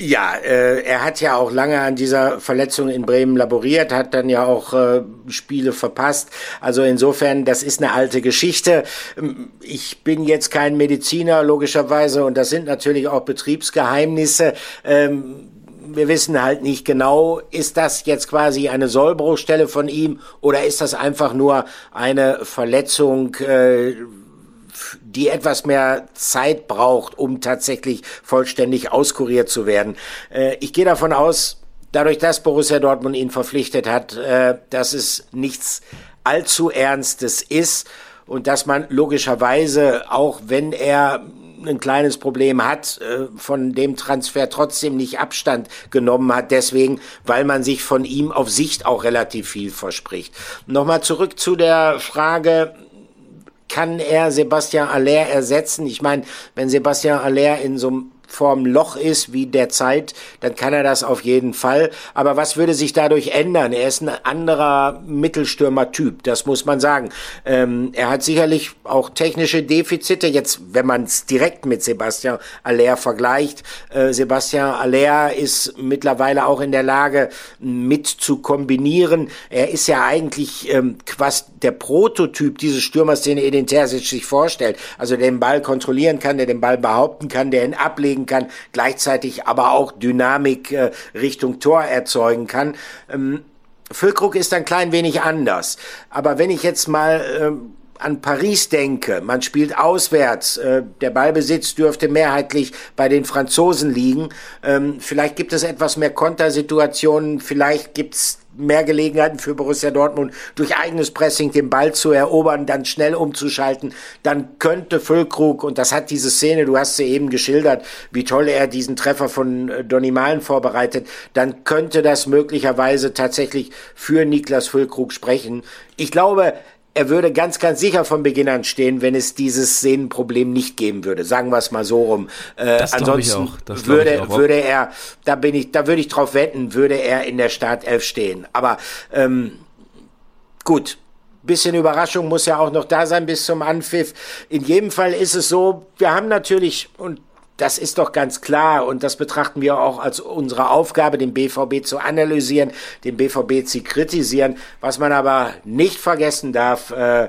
Ja, äh, er hat ja auch lange an dieser Verletzung in Bremen laboriert, hat dann ja auch äh, Spiele verpasst. Also insofern, das ist eine alte Geschichte. Ähm, ich bin jetzt kein Mediziner, logischerweise, und das sind natürlich auch Betriebsgeheimnisse. Ähm, wir wissen halt nicht genau, ist das jetzt quasi eine Sollbruchstelle von ihm oder ist das einfach nur eine Verletzung, äh, die etwas mehr Zeit braucht, um tatsächlich vollständig auskuriert zu werden. Äh, ich gehe davon aus, dadurch, dass Borussia Dortmund ihn verpflichtet hat, äh, dass es nichts allzu Ernstes ist und dass man logischerweise, auch wenn er ein kleines Problem hat, äh, von dem Transfer trotzdem nicht Abstand genommen hat, deswegen, weil man sich von ihm auf Sicht auch relativ viel verspricht. Nochmal zurück zu der Frage, kann er Sebastian Aller ersetzen? Ich meine, wenn Sebastian Aller in so einem vorm Loch ist wie derzeit, dann kann er das auf jeden Fall. Aber was würde sich dadurch ändern? Er ist ein anderer Mittelstürmer-Typ, das muss man sagen. Ähm, er hat sicherlich auch technische Defizite. Jetzt, wenn man es direkt mit Sebastian Aller vergleicht, äh, Sebastian Aller ist mittlerweile auch in der Lage, mit zu kombinieren. Er ist ja eigentlich ähm, quasi der Prototyp dieses Stürmers, den Edin Terzic sich vorstellt. Also der den Ball kontrollieren kann, der den Ball behaupten kann, der ihn ablegen bewegen kann, gleichzeitig aber auch Dynamik äh, Richtung Tor erzeugen kann. Ähm, Füllkrug ist ein klein wenig anders. Aber wenn ich jetzt mal äh, an Paris denke, man spielt auswärts, äh, der Ballbesitz dürfte mehrheitlich bei den Franzosen liegen. Ähm, vielleicht gibt es etwas mehr Kontersituationen, vielleicht gibt es mehr Gelegenheiten für Borussia Dortmund durch eigenes Pressing den Ball zu erobern, dann schnell umzuschalten, dann könnte Füllkrug, und das hat diese Szene, du hast sie eben geschildert, wie toll er diesen Treffer von äh, Donny Malen vorbereitet, dann könnte das möglicherweise tatsächlich für Niklas Füllkrug sprechen. Ich glaube, er würde ganz, ganz sicher von Beginn an stehen, wenn es dieses Sehnenproblem nicht geben würde. Sagen wir es mal so rum. Äh, ansonsten würde, würde er, da bin ich, da würde ich drauf wetten, würde er in der Startelf stehen. Aber ähm, gut, bisschen Überraschung muss ja auch noch da sein bis zum Anpfiff. In jedem Fall ist es so, wir haben natürlich, und das ist doch ganz klar und das betrachten wir auch als unsere Aufgabe, den BVB zu analysieren, den BVB zu kritisieren. Was man aber nicht vergessen darf, äh,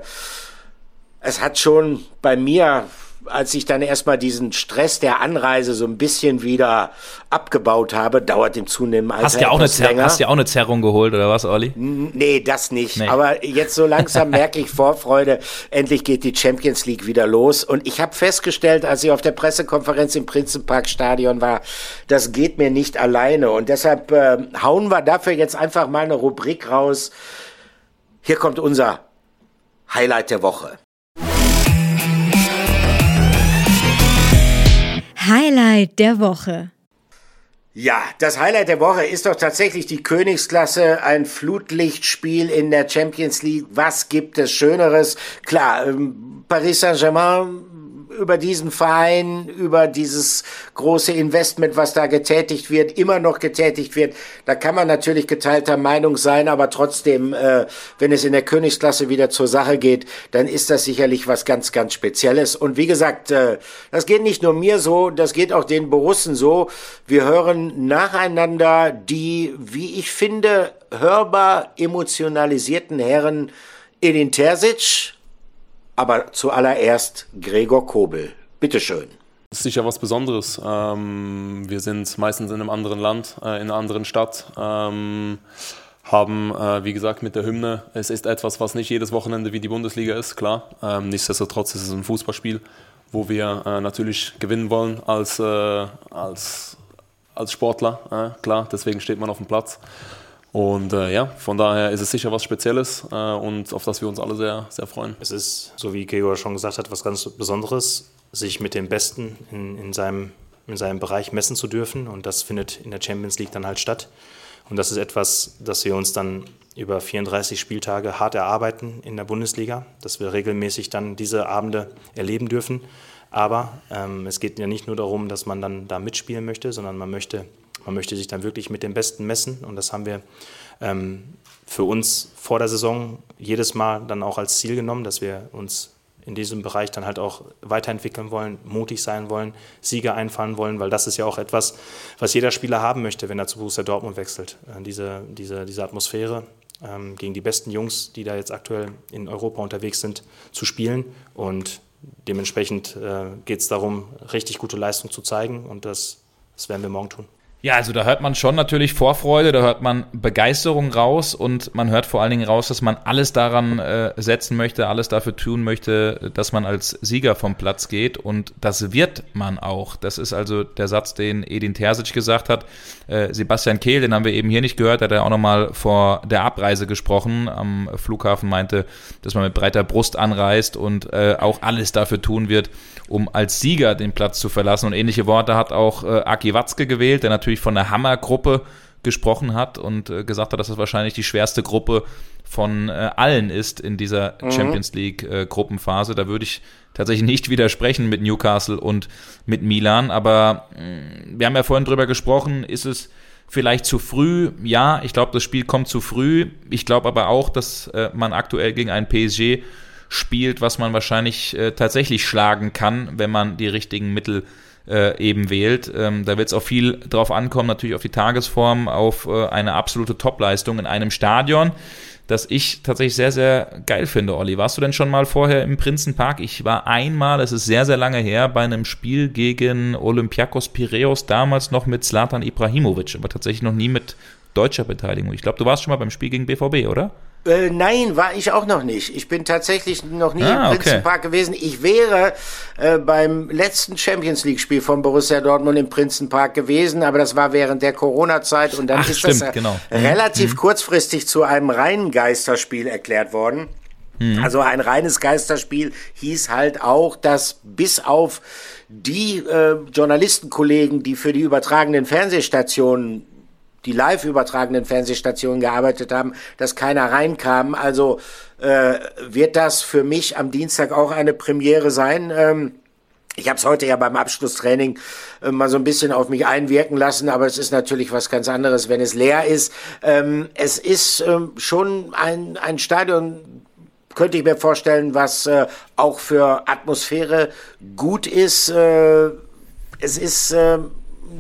es hat schon bei mir als ich dann erstmal diesen Stress der Anreise so ein bisschen wieder abgebaut habe, dauert im zunehmenden Alter hast ja auch eine länger. Hast du auch eine Zerrung geholt oder was, Olli? Nee, das nicht. Nee. Aber jetzt so langsam merke ich Vorfreude. Endlich geht die Champions League wieder los. Und ich habe festgestellt, als ich auf der Pressekonferenz im Prinzenpark-Stadion war, das geht mir nicht alleine. Und deshalb äh, hauen wir dafür jetzt einfach mal eine Rubrik raus. Hier kommt unser Highlight der Woche. Highlight der Woche. Ja, das Highlight der Woche ist doch tatsächlich die Königsklasse, ein Flutlichtspiel in der Champions League. Was gibt es Schöneres? Klar, ähm, Paris Saint-Germain über diesen Verein, über dieses große Investment, was da getätigt wird, immer noch getätigt wird. Da kann man natürlich geteilter Meinung sein, aber trotzdem, äh, wenn es in der Königsklasse wieder zur Sache geht, dann ist das sicherlich was ganz, ganz Spezielles. Und wie gesagt, äh, das geht nicht nur mir so, das geht auch den Borussen so. Wir hören nacheinander die, wie ich finde, hörbar emotionalisierten Herren Edin Terzic aber zuallererst Gregor Kobel. Bitteschön. Das ist sicher was Besonderes. Ähm, wir sind meistens in einem anderen Land, äh, in einer anderen Stadt. Ähm, haben, äh, wie gesagt, mit der Hymne, es ist etwas, was nicht jedes Wochenende wie die Bundesliga ist, klar. Ähm, nichtsdestotrotz ist es ein Fußballspiel, wo wir äh, natürlich gewinnen wollen als, äh, als, als Sportler, äh, klar. Deswegen steht man auf dem Platz. Und äh, ja, von daher ist es sicher was Spezielles äh, und auf das wir uns alle sehr, sehr freuen. Es ist, so wie Gregor schon gesagt hat, was ganz Besonderes, sich mit den Besten in, in, seinem, in seinem Bereich messen zu dürfen. Und das findet in der Champions League dann halt statt. Und das ist etwas, das wir uns dann über 34 Spieltage hart erarbeiten in der Bundesliga, dass wir regelmäßig dann diese Abende erleben dürfen. Aber ähm, es geht ja nicht nur darum, dass man dann da mitspielen möchte, sondern man möchte man möchte sich dann wirklich mit dem Besten messen und das haben wir ähm, für uns vor der Saison jedes Mal dann auch als Ziel genommen, dass wir uns in diesem Bereich dann halt auch weiterentwickeln wollen, mutig sein wollen, Sieger einfahren wollen, weil das ist ja auch etwas, was jeder Spieler haben möchte, wenn er zu Borussia Dortmund wechselt. Äh, diese, diese, diese Atmosphäre ähm, gegen die besten Jungs, die da jetzt aktuell in Europa unterwegs sind, zu spielen und dementsprechend äh, geht es darum, richtig gute Leistung zu zeigen und das, das werden wir morgen tun. Ja, also da hört man schon natürlich Vorfreude, da hört man Begeisterung raus und man hört vor allen Dingen raus, dass man alles daran äh, setzen möchte, alles dafür tun möchte, dass man als Sieger vom Platz geht und das wird man auch. Das ist also der Satz, den Edin Terzic gesagt hat. Äh, Sebastian Kehl, den haben wir eben hier nicht gehört, hat er auch nochmal vor der Abreise gesprochen. Am Flughafen meinte, dass man mit breiter Brust anreist und äh, auch alles dafür tun wird, um als Sieger den Platz zu verlassen. Und ähnliche Worte hat auch äh, Aki Watzke gewählt, der natürlich von der Hammergruppe gesprochen hat und äh, gesagt hat, dass das wahrscheinlich die schwerste Gruppe von äh, allen ist in dieser mhm. Champions League äh, Gruppenphase. Da würde ich tatsächlich nicht widersprechen mit Newcastle und mit Milan. Aber mh, mm, wir haben ja vorhin drüber gesprochen, ist es vielleicht zu früh? Ja, ich glaube, das Spiel kommt zu früh. Ich glaube aber auch, dass äh, man aktuell gegen ein PSG spielt, was man wahrscheinlich äh, tatsächlich schlagen kann, wenn man die richtigen Mittel äh, eben wählt. Ähm, da wird es auch viel drauf ankommen, natürlich auf die Tagesform, auf äh, eine absolute Topleistung in einem Stadion, das ich tatsächlich sehr, sehr geil finde, Olli. Warst du denn schon mal vorher im Prinzenpark? Ich war einmal, es ist sehr, sehr lange her, bei einem Spiel gegen Olympiakos Piraeus, damals noch mit Zlatan Ibrahimovic, aber tatsächlich noch nie mit deutscher Beteiligung. Ich glaube, du warst schon mal beim Spiel gegen BVB, oder? Äh, nein, war ich auch noch nicht. Ich bin tatsächlich noch nie ah, im Prinzenpark okay. gewesen. Ich wäre äh, beim letzten Champions League Spiel von Borussia Dortmund im Prinzenpark gewesen, aber das war während der Corona-Zeit und dann Ach, ist stimmt, das genau. Mhm. relativ mhm. kurzfristig zu einem reinen Geisterspiel erklärt worden. Mhm. Also ein reines Geisterspiel hieß halt auch, dass bis auf die äh, Journalistenkollegen, die für die übertragenen Fernsehstationen die live übertragenen Fernsehstationen gearbeitet haben, dass keiner reinkam. Also äh, wird das für mich am Dienstag auch eine Premiere sein. Ähm, ich habe es heute ja beim Abschlusstraining äh, mal so ein bisschen auf mich einwirken lassen, aber es ist natürlich was ganz anderes, wenn es leer ist. Ähm, es ist ähm, schon ein, ein Stadion, könnte ich mir vorstellen, was äh, auch für Atmosphäre gut ist. Äh, es ist äh,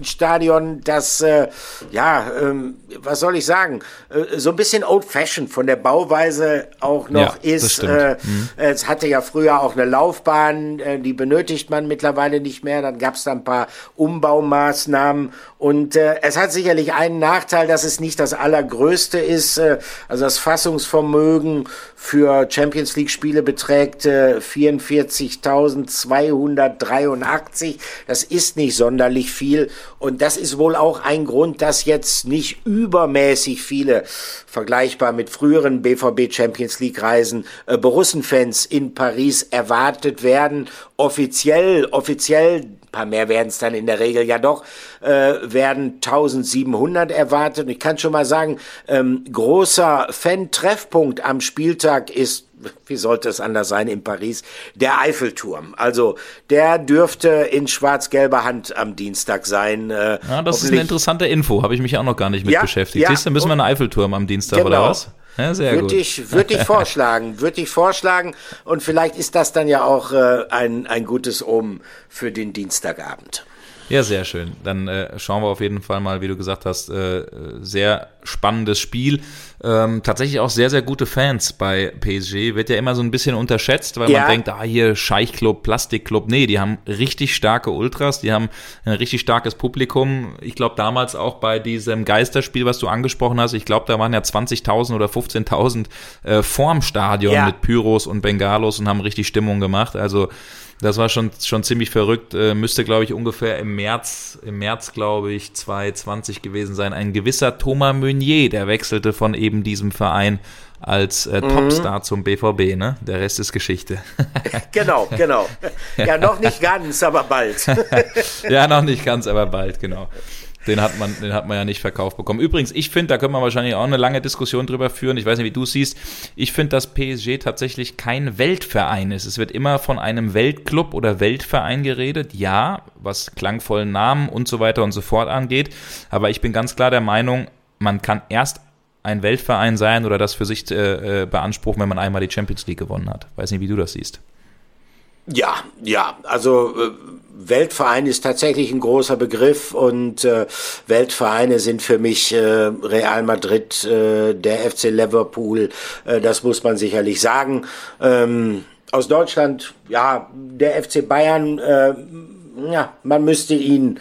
Stadion, das, äh, ja, ähm, was soll ich sagen, äh, so ein bisschen old-fashioned von der Bauweise auch noch ja, ist. Äh, mhm. Es hatte ja früher auch eine Laufbahn, äh, die benötigt man mittlerweile nicht mehr. Dann gab es da ein paar Umbaumaßnahmen und äh, es hat sicherlich einen Nachteil, dass es nicht das allergrößte ist. Äh, also das Fassungsvermögen für Champions League-Spiele beträgt äh, 44.283. Das ist nicht sonderlich viel. Und das ist wohl auch ein Grund, dass jetzt nicht übermäßig viele, vergleichbar mit früheren BVB Champions League Reisen, äh, Borussen-Fans in Paris erwartet werden. Offiziell, offiziell paar mehr werden es dann in der Regel ja doch, äh, werden 1700 erwartet. Und ich kann schon mal sagen, ähm, großer Fan-Treffpunkt am Spieltag ist wie sollte es anders sein in Paris, der Eiffelturm. Also der dürfte in schwarz-gelber Hand am Dienstag sein. Äh, ja, das ist eine interessante Info, habe ich mich auch noch gar nicht mit ja, beschäftigt. Ja, Siehst du, müssen wir einen Eiffelturm am Dienstag genau. oder was? Ja, sehr würde gut. Ich, würde ich vorschlagen, würde ich vorschlagen und vielleicht ist das dann ja auch äh, ein, ein gutes Omen für den Dienstagabend. Ja, sehr schön. Dann äh, schauen wir auf jeden Fall mal, wie du gesagt hast, äh, sehr spannendes Spiel. Ähm, tatsächlich auch sehr, sehr gute Fans bei PSG. Wird ja immer so ein bisschen unterschätzt, weil ja. man denkt, ah, hier Scheichclub, Plastikclub. Nee, die haben richtig starke Ultras, die haben ein richtig starkes Publikum. Ich glaube, damals auch bei diesem Geisterspiel, was du angesprochen hast, ich glaube, da waren ja 20.000 oder 15.000 äh, vorm Stadion ja. mit Pyros und Bengalos und haben richtig Stimmung gemacht. Also, das war schon, schon ziemlich verrückt. Äh, müsste, glaube ich, ungefähr im März, im März, glaube ich, 2020 gewesen sein. Ein gewisser Thomas Meunier, der wechselte von eben diesem Verein als äh, mhm. Topstar zum BVB, ne? Der Rest ist Geschichte. genau, genau. Ja, noch nicht ganz, aber bald. ja, noch nicht ganz, aber bald, genau. Den hat man, den hat man ja nicht verkauft bekommen. Übrigens, ich finde, da können wir wahrscheinlich auch eine lange Diskussion drüber führen. Ich weiß nicht, wie du siehst. Ich finde, dass PSG tatsächlich kein Weltverein ist. Es wird immer von einem Weltclub oder Weltverein geredet. Ja, was klangvollen Namen und so weiter und so fort angeht. Aber ich bin ganz klar der Meinung, man kann erst ein Weltverein sein oder das für sich äh, äh beanspruchen, wenn man einmal die Champions League gewonnen hat. Weiß nicht, wie du das siehst. Ja, ja, also äh, Weltverein ist tatsächlich ein großer Begriff und äh, Weltvereine sind für mich äh, Real Madrid, äh, der FC Liverpool, äh, das muss man sicherlich sagen. Ähm, aus Deutschland, ja, der FC Bayern, äh, ja, man müsste ihn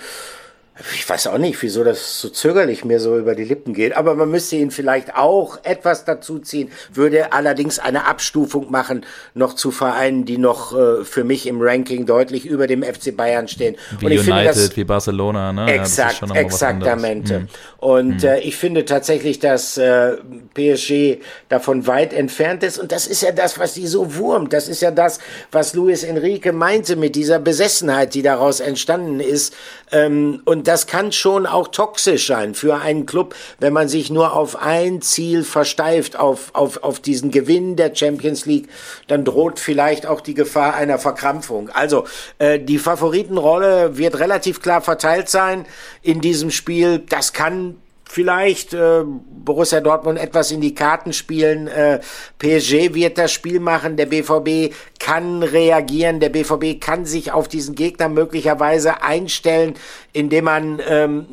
Ich weiß auch nicht, wieso das so zögerlich mir so über die Lippen geht, aber man müsste ihn vielleicht auch etwas dazu ziehen, würde allerdings eine Abstufung machen, noch zu Vereinen, die noch äh, für mich im Ranking deutlich über dem FC Bayern stehen. Wie Und ich United, finde, dass, wie Barcelona, ne? Exakt, ja, exaktamente. Mhm. Und mhm. Äh, ich finde tatsächlich, dass äh, PSG davon weit entfernt ist. Und das ist ja das, was sie so wurmt. Das ist ja das, was Luis Enrique meinte mit dieser Besessenheit, die daraus entstanden ist. Ähm, und das kann schon auch toxisch sein für einen Club, wenn man sich nur auf ein Ziel versteift, auf, auf, auf diesen Gewinn der Champions League, dann droht vielleicht auch die Gefahr einer Verkrampfung. Also äh, die Favoritenrolle wird relativ klar verteilt sein in diesem Spiel. Das kann vielleicht äh, Borussia Dortmund etwas in die Karten spielen. Äh, PSG wird das Spiel machen. Der BVB kann reagieren. Der BVB kann sich auf diesen Gegner möglicherweise einstellen, indem man ähm,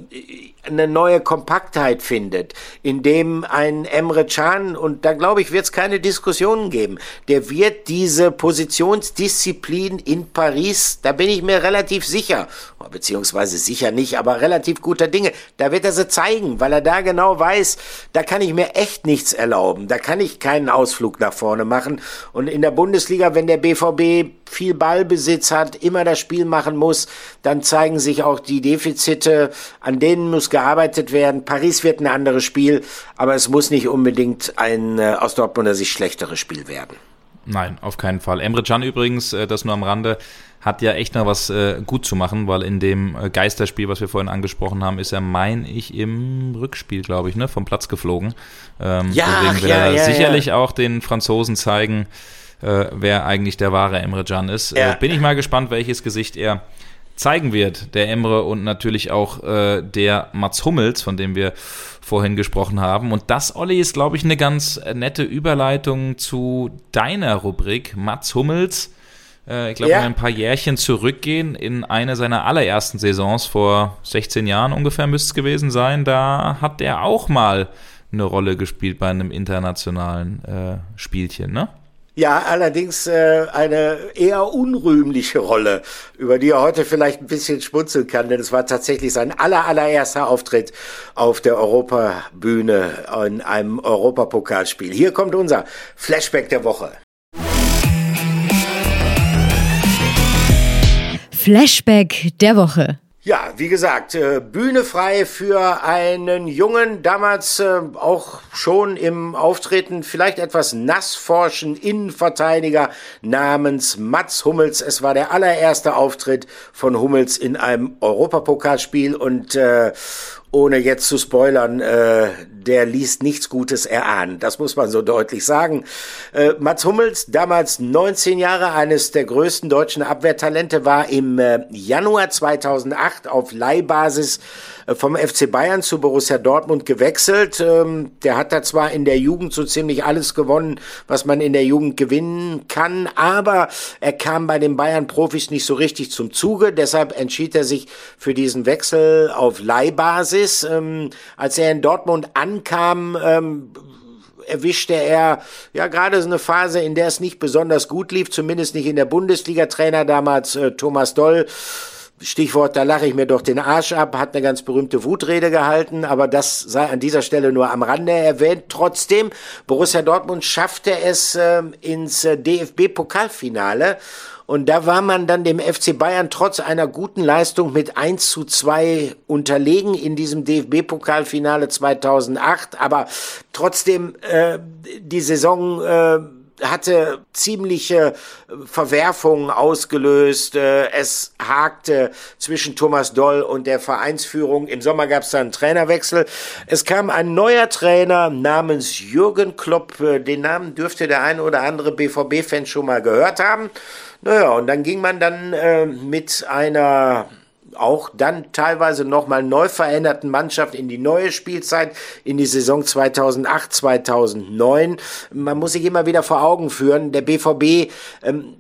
eine neue Kompaktheit findet, indem ein Emre Can, und da glaube ich, wird es keine Diskussionen geben, der wird diese Positionsdisziplin in Paris, da bin ich mir relativ sicher, beziehungsweise sicher nicht, aber relativ guter Dinge, da wird er sie zeigen, weil er da genau weiß, da kann ich mir echt nichts erlauben, da kann ich keinen Ausflug nach vorne machen und in der Bundesliga, wenn der BVB viel Ballbesitz hat, immer das Spiel machen muss, dann zeigen sich auch die Defizite, an denen muss gearbeitet werden. Paris wird ein anderes Spiel, aber es muss nicht unbedingt ein äh, aus Dortmunder Sicht schlechteres Spiel werden. Nein, auf keinen Fall. Emre Can übrigens, äh, das nur am Rande, hat ja echt noch was äh, gut zu machen, weil in dem äh, Geisterspiel, was wir vorhin angesprochen haben, ist er, mein ich, im Rückspiel, glaube ich, ne, vom Platz geflogen. Ähm, ja, deswegen will ja, er ja, sicherlich ja. auch den Franzosen zeigen, äh, wer eigentlich der wahre Emre Can ist. Äh, bin ich mal gespannt, welches Gesicht er zeigen wird, der Emre und natürlich auch äh, der Mats Hummels, von dem wir vorhin gesprochen haben. Und das, Olli, ist, glaube ich, eine ganz nette Überleitung zu deiner Rubrik. Mats Hummels, äh, ich glaube, ja. ein paar Jährchen zurückgehen, in eine seiner allerersten Saisons vor 16 Jahren ungefähr müsste es gewesen sein, da hat er auch mal eine Rolle gespielt bei einem internationalen äh, Spielchen, ne? Ja, allerdings äh, eine eher unrühmliche Rolle, über die er heute vielleicht ein bisschen schmunzeln kann, denn es war tatsächlich sein aller, allererster Auftritt auf der Europabühne in einem Europapokalspiel. Hier kommt unser Flashback der Woche. Flashback der Woche. Ja, wie gesagt, äh, Bühne frei für einen Jungen, damals äh, auch schon im Auftreten vielleicht etwas nassforschen Innenverteidiger namens Mats Hummels. Es war der allererste Auftritt von Hummels in einem Europapokalspiel und äh, ohne jetzt zu spoilern, äh, der liest nichts Gutes erahnen. Das muss man so deutlich sagen. Äh, Mats Hummels, damals 19 Jahre, eines der größten deutschen Abwehrtalente, war im äh, Januar 2008 auf Leihbasis vom FC Bayern zu Borussia Dortmund gewechselt. Ähm, der hat da zwar in der Jugend so ziemlich alles gewonnen, was man in der Jugend gewinnen kann, aber er kam bei den Bayern-Profis nicht so richtig zum Zuge. Deshalb entschied er sich für diesen Wechsel auf Leihbasis. Ähm, als er in Dortmund ankam, ähm, erwischte er ja gerade so eine Phase, in der es nicht besonders gut lief, zumindest nicht in der Bundesliga. Trainer damals äh, Thomas Doll Stichwort, da lache ich mir doch den Arsch ab, hat eine ganz berühmte Wutrede gehalten, aber das sei an dieser Stelle nur am Rande erwähnt. Trotzdem, Borussia Dortmund schaffte es äh, ins DFB-Pokalfinale und da war man dann dem FC Bayern trotz einer guten Leistung mit 1 zu 2 unterlegen in diesem DFB-Pokalfinale 2008. Aber trotzdem, äh, die Saison äh, hatte ziemliche Verwerfungen ausgelöst. Äh, es hakte zwischen Thomas Doll und der Vereinsführung. Im Sommer gab es dann einen Trainerwechsel. Es kam ein neuer Trainer namens Jürgen Klopp. Äh, den Namen dürfte der ein oder andere BVB-Fan schon mal gehört haben. Naja, und dann ging man dann äh, mit einer auch dann teilweise nochmal neu veränderten Mannschaft in die neue Spielzeit, in die Saison 2008, 2009. Man muss sich immer wieder vor Augen führen, der BVB ähm,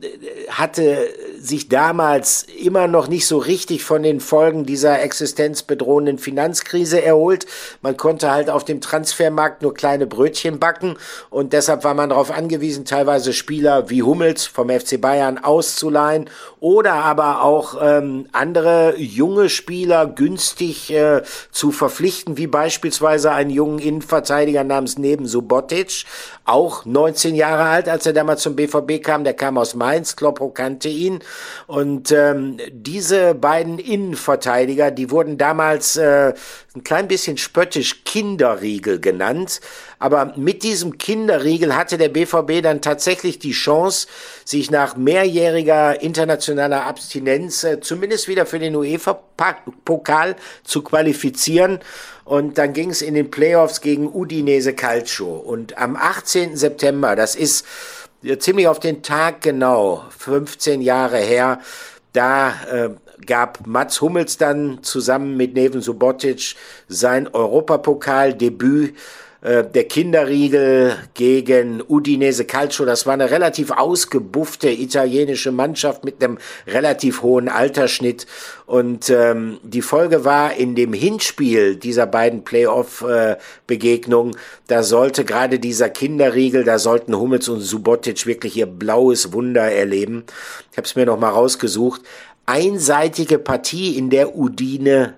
hatte sich damals immer noch nicht so richtig von den Folgen dieser existenzbedrohenden Finanzkrise erholt. Man konnte halt auf dem Transfermarkt nur kleine Brötchen backen und deshalb war man darauf angewiesen, teilweise Spieler wie Hummels vom FC Bayern auszuleihen oder aber auch ähm, andere junge Spieler günstig äh, zu verpflichten, wie beispielsweise einen jungen Innenverteidiger namens Neben Subotic, auch 19 Jahre alt, als er damals zum BVB kam. Der kam aus Mainz, Kloppo kannte ihn. Und ähm, diese beiden Innenverteidiger, die wurden damals äh, ein klein bisschen spöttisch Kinderriegel genannt. Aber mit diesem Kinderriegel hatte der BVB dann tatsächlich die Chance, sich nach mehrjähriger internationaler Abstinenz äh, zumindest wieder für den UEFA-Pokal zu qualifizieren. Und dann ging es in den Playoffs gegen Udinese Calcio. Und am 18. September, das ist ziemlich auf den Tag genau, 15 Jahre her, da äh, gab Mats Hummels dann zusammen mit Neven Subotic sein Europapokaldebüt äh, der Kinderriegel gegen Udinese Calcio. Das war eine relativ ausgebuffte italienische Mannschaft mit einem relativ hohen Altersschnitt. Und ähm, die Folge war in dem Hinspiel dieser beiden Playoff-Begegnungen, äh, da sollte gerade dieser Kinderriegel, da sollten Hummels und Subotic wirklich ihr blaues Wunder erleben. Ich habe es mir noch mal rausgesucht. Einseitige Partie, in der Udine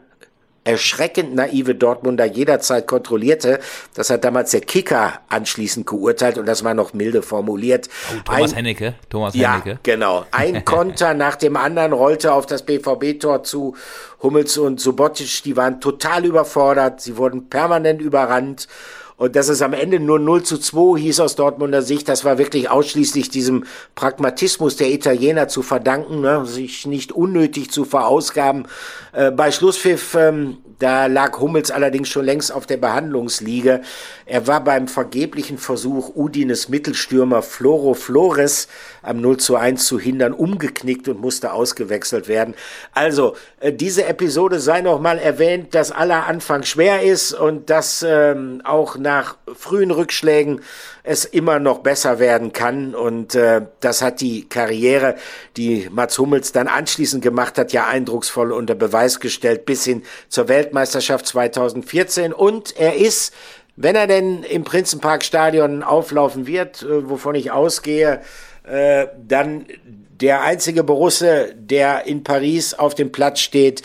erschreckend naive Dortmunder jederzeit kontrollierte. Das hat damals der Kicker anschließend geurteilt und das war noch milde formuliert. Oh, Thomas Ein, Hennecke. Thomas ja, Hennecke. genau. Ein Konter nach dem anderen rollte auf das BVB-Tor zu. Hummels und Subotic, die waren total überfordert. Sie wurden permanent überrannt. Und dass es am Ende nur 0 zu 2 hieß aus Dortmunder Sicht, das war wirklich ausschließlich diesem Pragmatismus der Italiener zu verdanken, ne? sich nicht unnötig zu verausgaben. Äh, bei Schlusspfiff ähm, da lag Hummels allerdings schon längst auf der Behandlungsliege. Er war beim vergeblichen Versuch, Udines Mittelstürmer Floro Flores am 0 zu 1 zu hindern, umgeknickt und musste ausgewechselt werden. Also, äh, diese Episode sei noch mal erwähnt, dass aller Anfang schwer ist und dass ähm, auch nach frühen Rückschlägen es immer noch besser werden kann. Und äh, das hat die Karriere, die Mats Hummels dann anschließend gemacht hat, ja eindrucksvoll unter Beweis gestellt, bis hin zur Weltmeisterschaft 2014. Und er ist, wenn er denn im Prinzenparkstadion auflaufen wird, äh, wovon ich ausgehe, äh, dann der einzige Borusse, der in Paris auf dem Platz steht,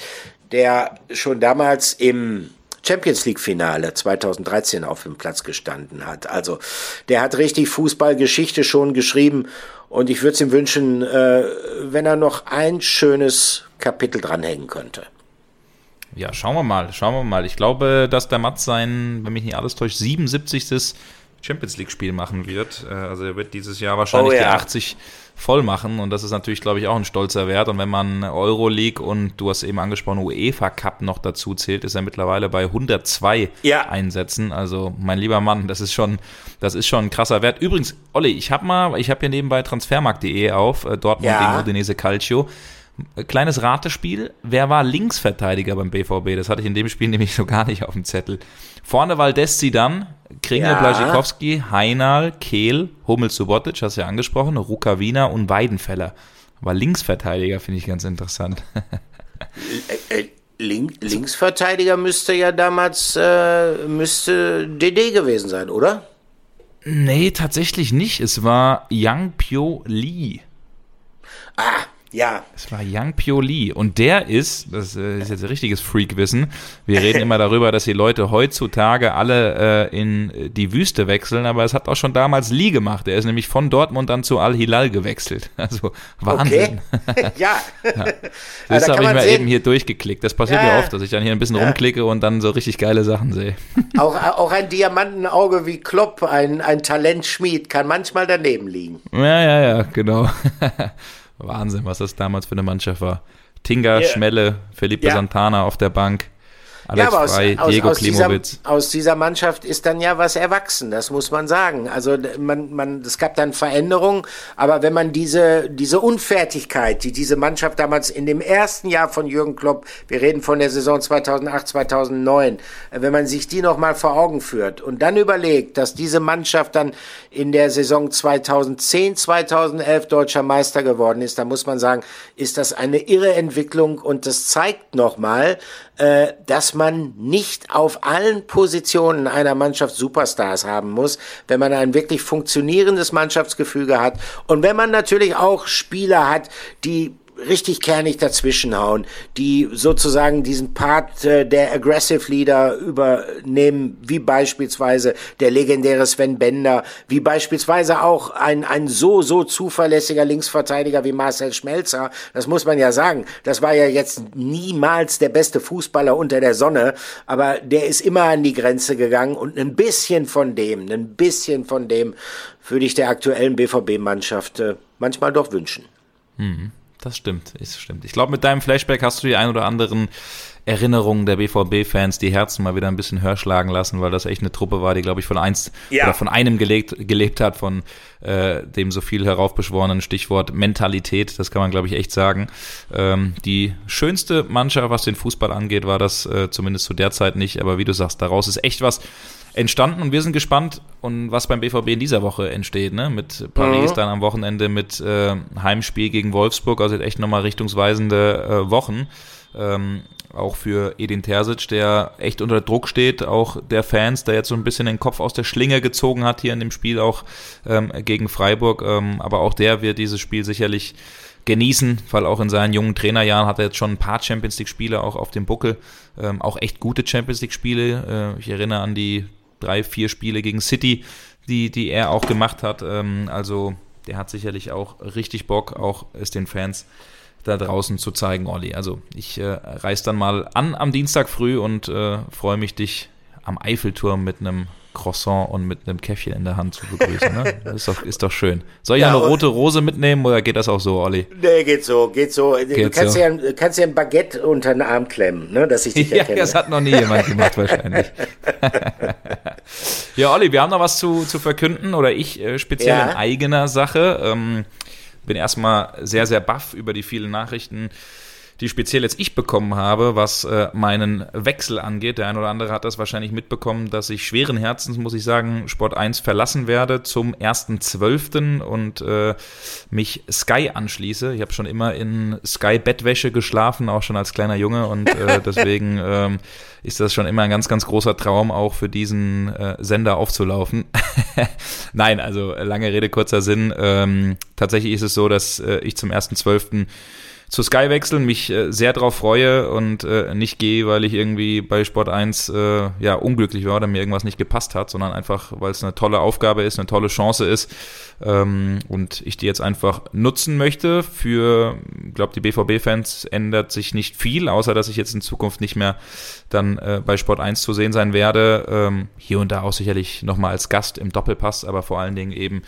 der schon damals im Champions League Finale 2013 auf dem Platz gestanden hat. Also der hat richtig Fußballgeschichte schon geschrieben und ich würde es ihm wünschen, äh, wenn er noch ein schönes Kapitel dranhängen könnte. Ja, schauen wir mal, schauen wir mal. Ich glaube, dass der Mats sein, wenn mich nicht alles täuscht, 77. Champions League Spiel machen wird. Äh, also er wird dieses Jahr wahrscheinlich oh, ja. die 80 voll machen und das ist natürlich, glaube ich, auch ein stolzer Wert. Und wenn man Euroleague und du hast eben angesprochen, UEFA Cup noch dazu zählt, ist er mittlerweile bei 102 ja. Einsätzen. Also mein lieber Mann, das ist schon, das ist schon ein krasser Wert. Übrigens, Olli, ich habe mal, ich habe hier nebenbei transfermarkt.de auf, äh, Dortmund ja. gegen Udinese Calcio. Kleines Ratespiel. Wer war Linksverteidiger beim BVB? Das hatte ich in dem Spiel nämlich so gar nicht auf dem Zettel. Vorne Valdez dann, Kringel, ja. Blaschikowski, Heinal, Kehl, Hummels, Subotic, hast du ja angesprochen, Rukavina und Weidenfeller. Aber Linksverteidiger finde ich ganz interessant. Äh, äh, Link, Linksverteidiger müsste ja damals äh, müsste DD gewesen sein, oder? Nee, tatsächlich nicht. Es war Yang Pyo Lee. Ah, ja. Es war Yang Pyo Lee. Und der ist, das äh, ist jetzt ein richtiges Freakwissen, wir reden immer darüber, dass die Leute heutzutage alle äh, in die Wüste wechseln, aber es hat auch schon damals Lee gemacht. Er ist nämlich von Dortmund dann zu Al-Hilal gewechselt. Also Wahnsinn. Okay. ja. ja. Das habe ich mal sehen. eben hier durchgeklickt. Das passiert ja. mir oft, dass ich dann hier ein bisschen ja. rumklicke und dann so richtig geile Sachen sehe. Auch, auch ein Diamantenauge wie Klopp, ein, ein Talentschmied, kann manchmal daneben liegen. Ja, ja, ja, genau. Wahnsinn, was das damals für eine Mannschaft war. Tinga, yeah. Schmelle, Felipe ja. Santana auf der Bank. Alex ja, aber Frey, aus, Diego aus, Klimowitz. Dieser, aus dieser Mannschaft ist dann ja was erwachsen, das muss man sagen. Also man, man, es gab dann Veränderungen, aber wenn man diese, diese Unfertigkeit, die diese Mannschaft damals in dem ersten Jahr von Jürgen Klopp, wir reden von der Saison 2008, 2009, wenn man sich die nochmal vor Augen führt und dann überlegt, dass diese Mannschaft dann in der Saison 2010, 2011 deutscher Meister geworden ist, dann muss man sagen, ist das eine irre Entwicklung und das zeigt nochmal, äh, dass man nicht auf allen Positionen einer Mannschaft Superstars haben muss, wenn man ein wirklich funktionierendes Mannschaftsgefüge hat. Und wenn man natürlich auch Spieler hat, die richtig kernig dazwischenhauen, die sozusagen diesen Part äh, der Aggressive Leader übernehmen, wie beispielsweise der legendäre Sven Bender, wie beispielsweise auch ein, ein so, so zuverlässiger Linksverteidiger wie Marcel Schmelzer. Das muss man ja sagen. Das war ja jetzt niemals der beste Fußballer unter der Sonne, aber der ist immer an die Grenze gegangen und ein bisschen von dem, ein bisschen von dem würde ich der aktuellen BVB-Mannschaft äh, manchmal doch wünschen. Mhm. Das stimmt, ist stimmt. Ich glaube, mit deinem Flashback hast du die ein oder anderen Erinnerungen der BVB-Fans die Herzen mal wieder ein bisschen höher schlagen lassen, weil das echt eine Truppe war, die, glaube ich, von eins ja. oder von einem gelebt, gelebt hat, von äh, dem so viel heraufbeschworenen Stichwort Mentalität. Das kann man, glaube ich, echt sagen. Ähm, die schönste Mannschaft, was den Fußball angeht, war das äh, zumindest zu der Zeit nicht. Aber wie du sagst, daraus ist echt was entstanden und wir sind gespannt, und was beim BVB in dieser Woche entsteht, ne? Mit Paris mhm. dann am Wochenende mit äh, Heimspiel gegen Wolfsburg, also echt nochmal richtungsweisende äh, Wochen. Ähm, auch für Edin Terzic, der echt unter Druck steht, auch der Fans, der jetzt so ein bisschen den Kopf aus der Schlinge gezogen hat hier in dem Spiel auch ähm, gegen Freiburg. Ähm, aber auch der wird dieses Spiel sicherlich genießen, weil auch in seinen jungen Trainerjahren hat er jetzt schon ein paar Champions League Spiele auch auf dem Buckel, ähm, auch echt gute Champions League Spiele. Äh, ich erinnere an die drei, vier Spiele gegen City, die, die er auch gemacht hat. Ähm, also der hat sicherlich auch richtig Bock, auch es den Fans da draußen zu zeigen, Olli. Also ich äh, reise dann mal an am Dienstag früh und äh, freue mich, dich am Eiffelturm mit einem Croissant und mit einem Käffchen in der Hand zu begrüßen. Ne? Ist doch, ist doch schön. Soll ich ja, eine rote Rose mitnehmen oder geht das auch so, Olli? Nee, geht so, geht so. Geht du kannst, so. Ja, kannst ja ein Baguette unter den Arm klemmen, ne, dass ich dich ja, erkenne. das hat noch nie jemand gemacht wahrscheinlich. ja, Olli, wir haben noch was zu, zu verkünden oder ich äh, speziell ja. in eigener Sache. Ähm, bin erstmal sehr, sehr baff über die vielen Nachrichten, die speziell jetzt ich bekommen habe, was äh, meinen Wechsel angeht. Der ein oder andere hat das wahrscheinlich mitbekommen, dass ich schweren Herzens, muss ich sagen, Sport 1 verlassen werde zum 1.12. und äh, mich Sky anschließe. Ich habe schon immer in Sky-Bettwäsche geschlafen, auch schon als kleiner Junge und äh, deswegen ähm, ist das schon immer ein ganz, ganz großer Traum, auch für diesen äh, Sender aufzulaufen. Nein, also lange Rede, kurzer Sinn. Ähm, tatsächlich ist es so, dass äh, ich zum 1.12 zu Sky wechseln, mich äh, sehr darauf freue und äh, nicht gehe, weil ich irgendwie bei Sport 1 äh, ja unglücklich war oder mir irgendwas nicht gepasst hat, sondern einfach, weil es eine tolle Aufgabe ist, eine tolle Chance ist ähm, und ich die jetzt einfach nutzen möchte. Für, glaube, die BVB-Fans ändert sich nicht viel, außer dass ich jetzt in Zukunft nicht mehr dann äh, bei Sport 1 zu sehen sein werde. Ähm, hier und da auch sicherlich nochmal als Gast im Doppelpass, aber vor allen Dingen eben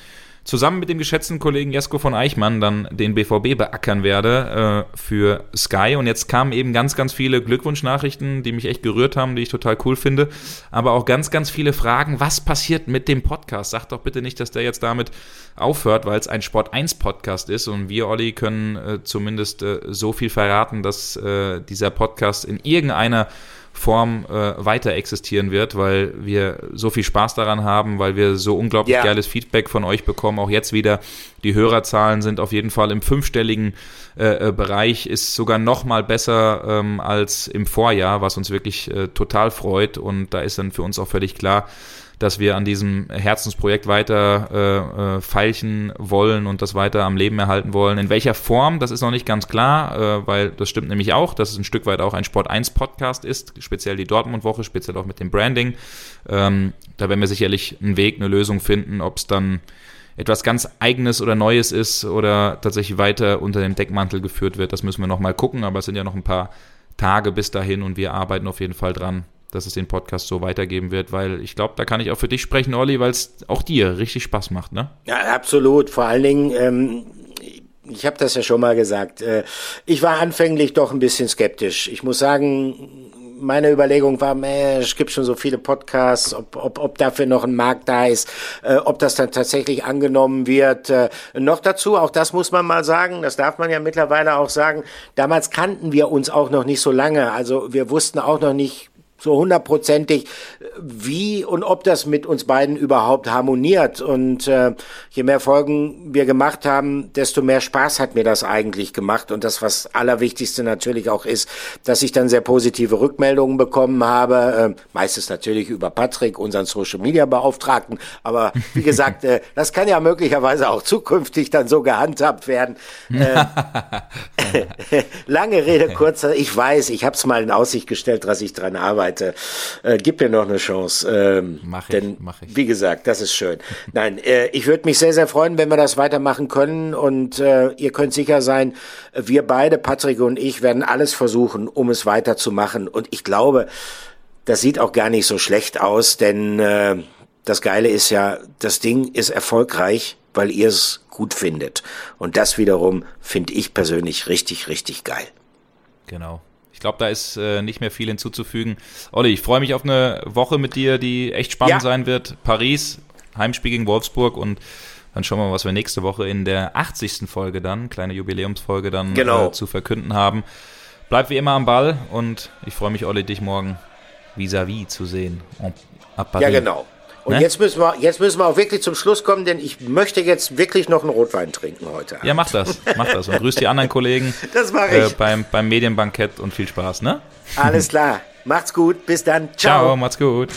zusammen mit dem geschätzten Kollegen Jesko von Eichmann dann den BVB beackern werde äh, für Sky. Und jetzt kamen eben ganz, ganz viele Glückwunschnachrichten, die mich echt gerührt haben, die ich total cool finde. Aber auch ganz, ganz viele Fragen, was passiert mit dem Podcast? Sagt doch bitte nicht, dass der jetzt damit aufhört, weil es ein Sport 1 Podcast ist. Und wir, Olli, können äh, zumindest äh, so viel verraten, dass äh, dieser Podcast in irgendeiner Form äh, weiter existieren wird, weil wir so viel Spaß daran haben, weil wir so unglaublich ja. geiles Feedback von euch bekommen. Auch jetzt wieder, die Hörerzahlen sind auf jeden Fall im fünfstelligen äh, äh Bereich, ist sogar noch mal besser ähm, als im Vorjahr, was uns wirklich äh, total freut. Und da ist dann für uns auch völlig klar, dass wir an diesem Herzensprojekt weiter äh, äh, feilchen wollen und das weiter am Leben erhalten wollen. In welcher Form, das ist noch nicht ganz klar, äh, weil das stimmt nämlich auch, dass es ein Stück weit auch ein Sport 1 Podcast ist, speziell die Dortmund-Woche, speziell auch mit dem Branding. Ähm, da werden wir sicherlich einen Weg, eine Lösung finden, ob es dann etwas ganz Eigenes oder Neues ist oder tatsächlich weiter unter dem Deckmantel geführt wird. Das müssen wir noch mal gucken, aber es sind ja noch ein paar Tage bis dahin und wir arbeiten auf jeden Fall dran, dass es den Podcast so weitergeben wird, weil ich glaube, da kann ich auch für dich sprechen, Olli, weil es auch dir richtig Spaß macht, ne? Ja, absolut. Vor allen Dingen, ähm, ich habe das ja schon mal gesagt, äh, ich war anfänglich doch ein bisschen skeptisch. Ich muss sagen, meine Überlegung war, es gibt schon so viele Podcasts, ob, ob, ob dafür noch ein Markt da ist, äh, ob das dann tatsächlich angenommen wird. Äh, noch dazu, auch das muss man mal sagen, das darf man ja mittlerweile auch sagen, damals kannten wir uns auch noch nicht so lange. Also wir wussten auch noch nicht, so hundertprozentig, wie und ob das mit uns beiden überhaupt harmoniert. Und äh, je mehr Folgen wir gemacht haben, desto mehr Spaß hat mir das eigentlich gemacht. Und das, was Allerwichtigste natürlich auch ist, dass ich dann sehr positive Rückmeldungen bekommen habe. Äh, meistens natürlich über Patrick, unseren Social Media Beauftragten. Aber wie gesagt, äh, das kann ja möglicherweise auch zukünftig dann so gehandhabt werden. Äh, lange Rede, kurzer. Ich weiß, ich habe es mal in Aussicht gestellt, dass ich dran arbeite. Äh, gib mir noch eine Chance. Ähm, mach ich, denn, mach ich. Wie gesagt, das ist schön. Nein, äh, ich würde mich sehr, sehr freuen, wenn wir das weitermachen können. Und äh, ihr könnt sicher sein, wir beide, Patrick und ich, werden alles versuchen, um es weiterzumachen. Und ich glaube, das sieht auch gar nicht so schlecht aus, denn äh, das Geile ist ja, das Ding ist erfolgreich, weil ihr es gut findet. Und das wiederum finde ich persönlich richtig, richtig geil. Genau. Ich glaube, da ist äh, nicht mehr viel hinzuzufügen. Olli, ich freue mich auf eine Woche mit dir, die echt spannend ja. sein wird. Paris, Heimspiel gegen Wolfsburg und dann schauen wir mal, was wir nächste Woche in der 80. Folge dann, kleine Jubiläumsfolge dann genau. äh, zu verkünden haben. Bleib wie immer am Ball und ich freue mich, Olli, dich morgen vis-à-vis -vis zu sehen. Ja, genau. Und ne? jetzt, müssen wir, jetzt müssen wir auch wirklich zum Schluss kommen, denn ich möchte jetzt wirklich noch einen Rotwein trinken heute. Ja, mach das. Mach das. Und grüß die anderen Kollegen. Das mache ich. Äh, beim, beim Medienbankett und viel Spaß, ne? Alles klar. Macht's gut. Bis dann. Ciao. Ciao, macht's gut.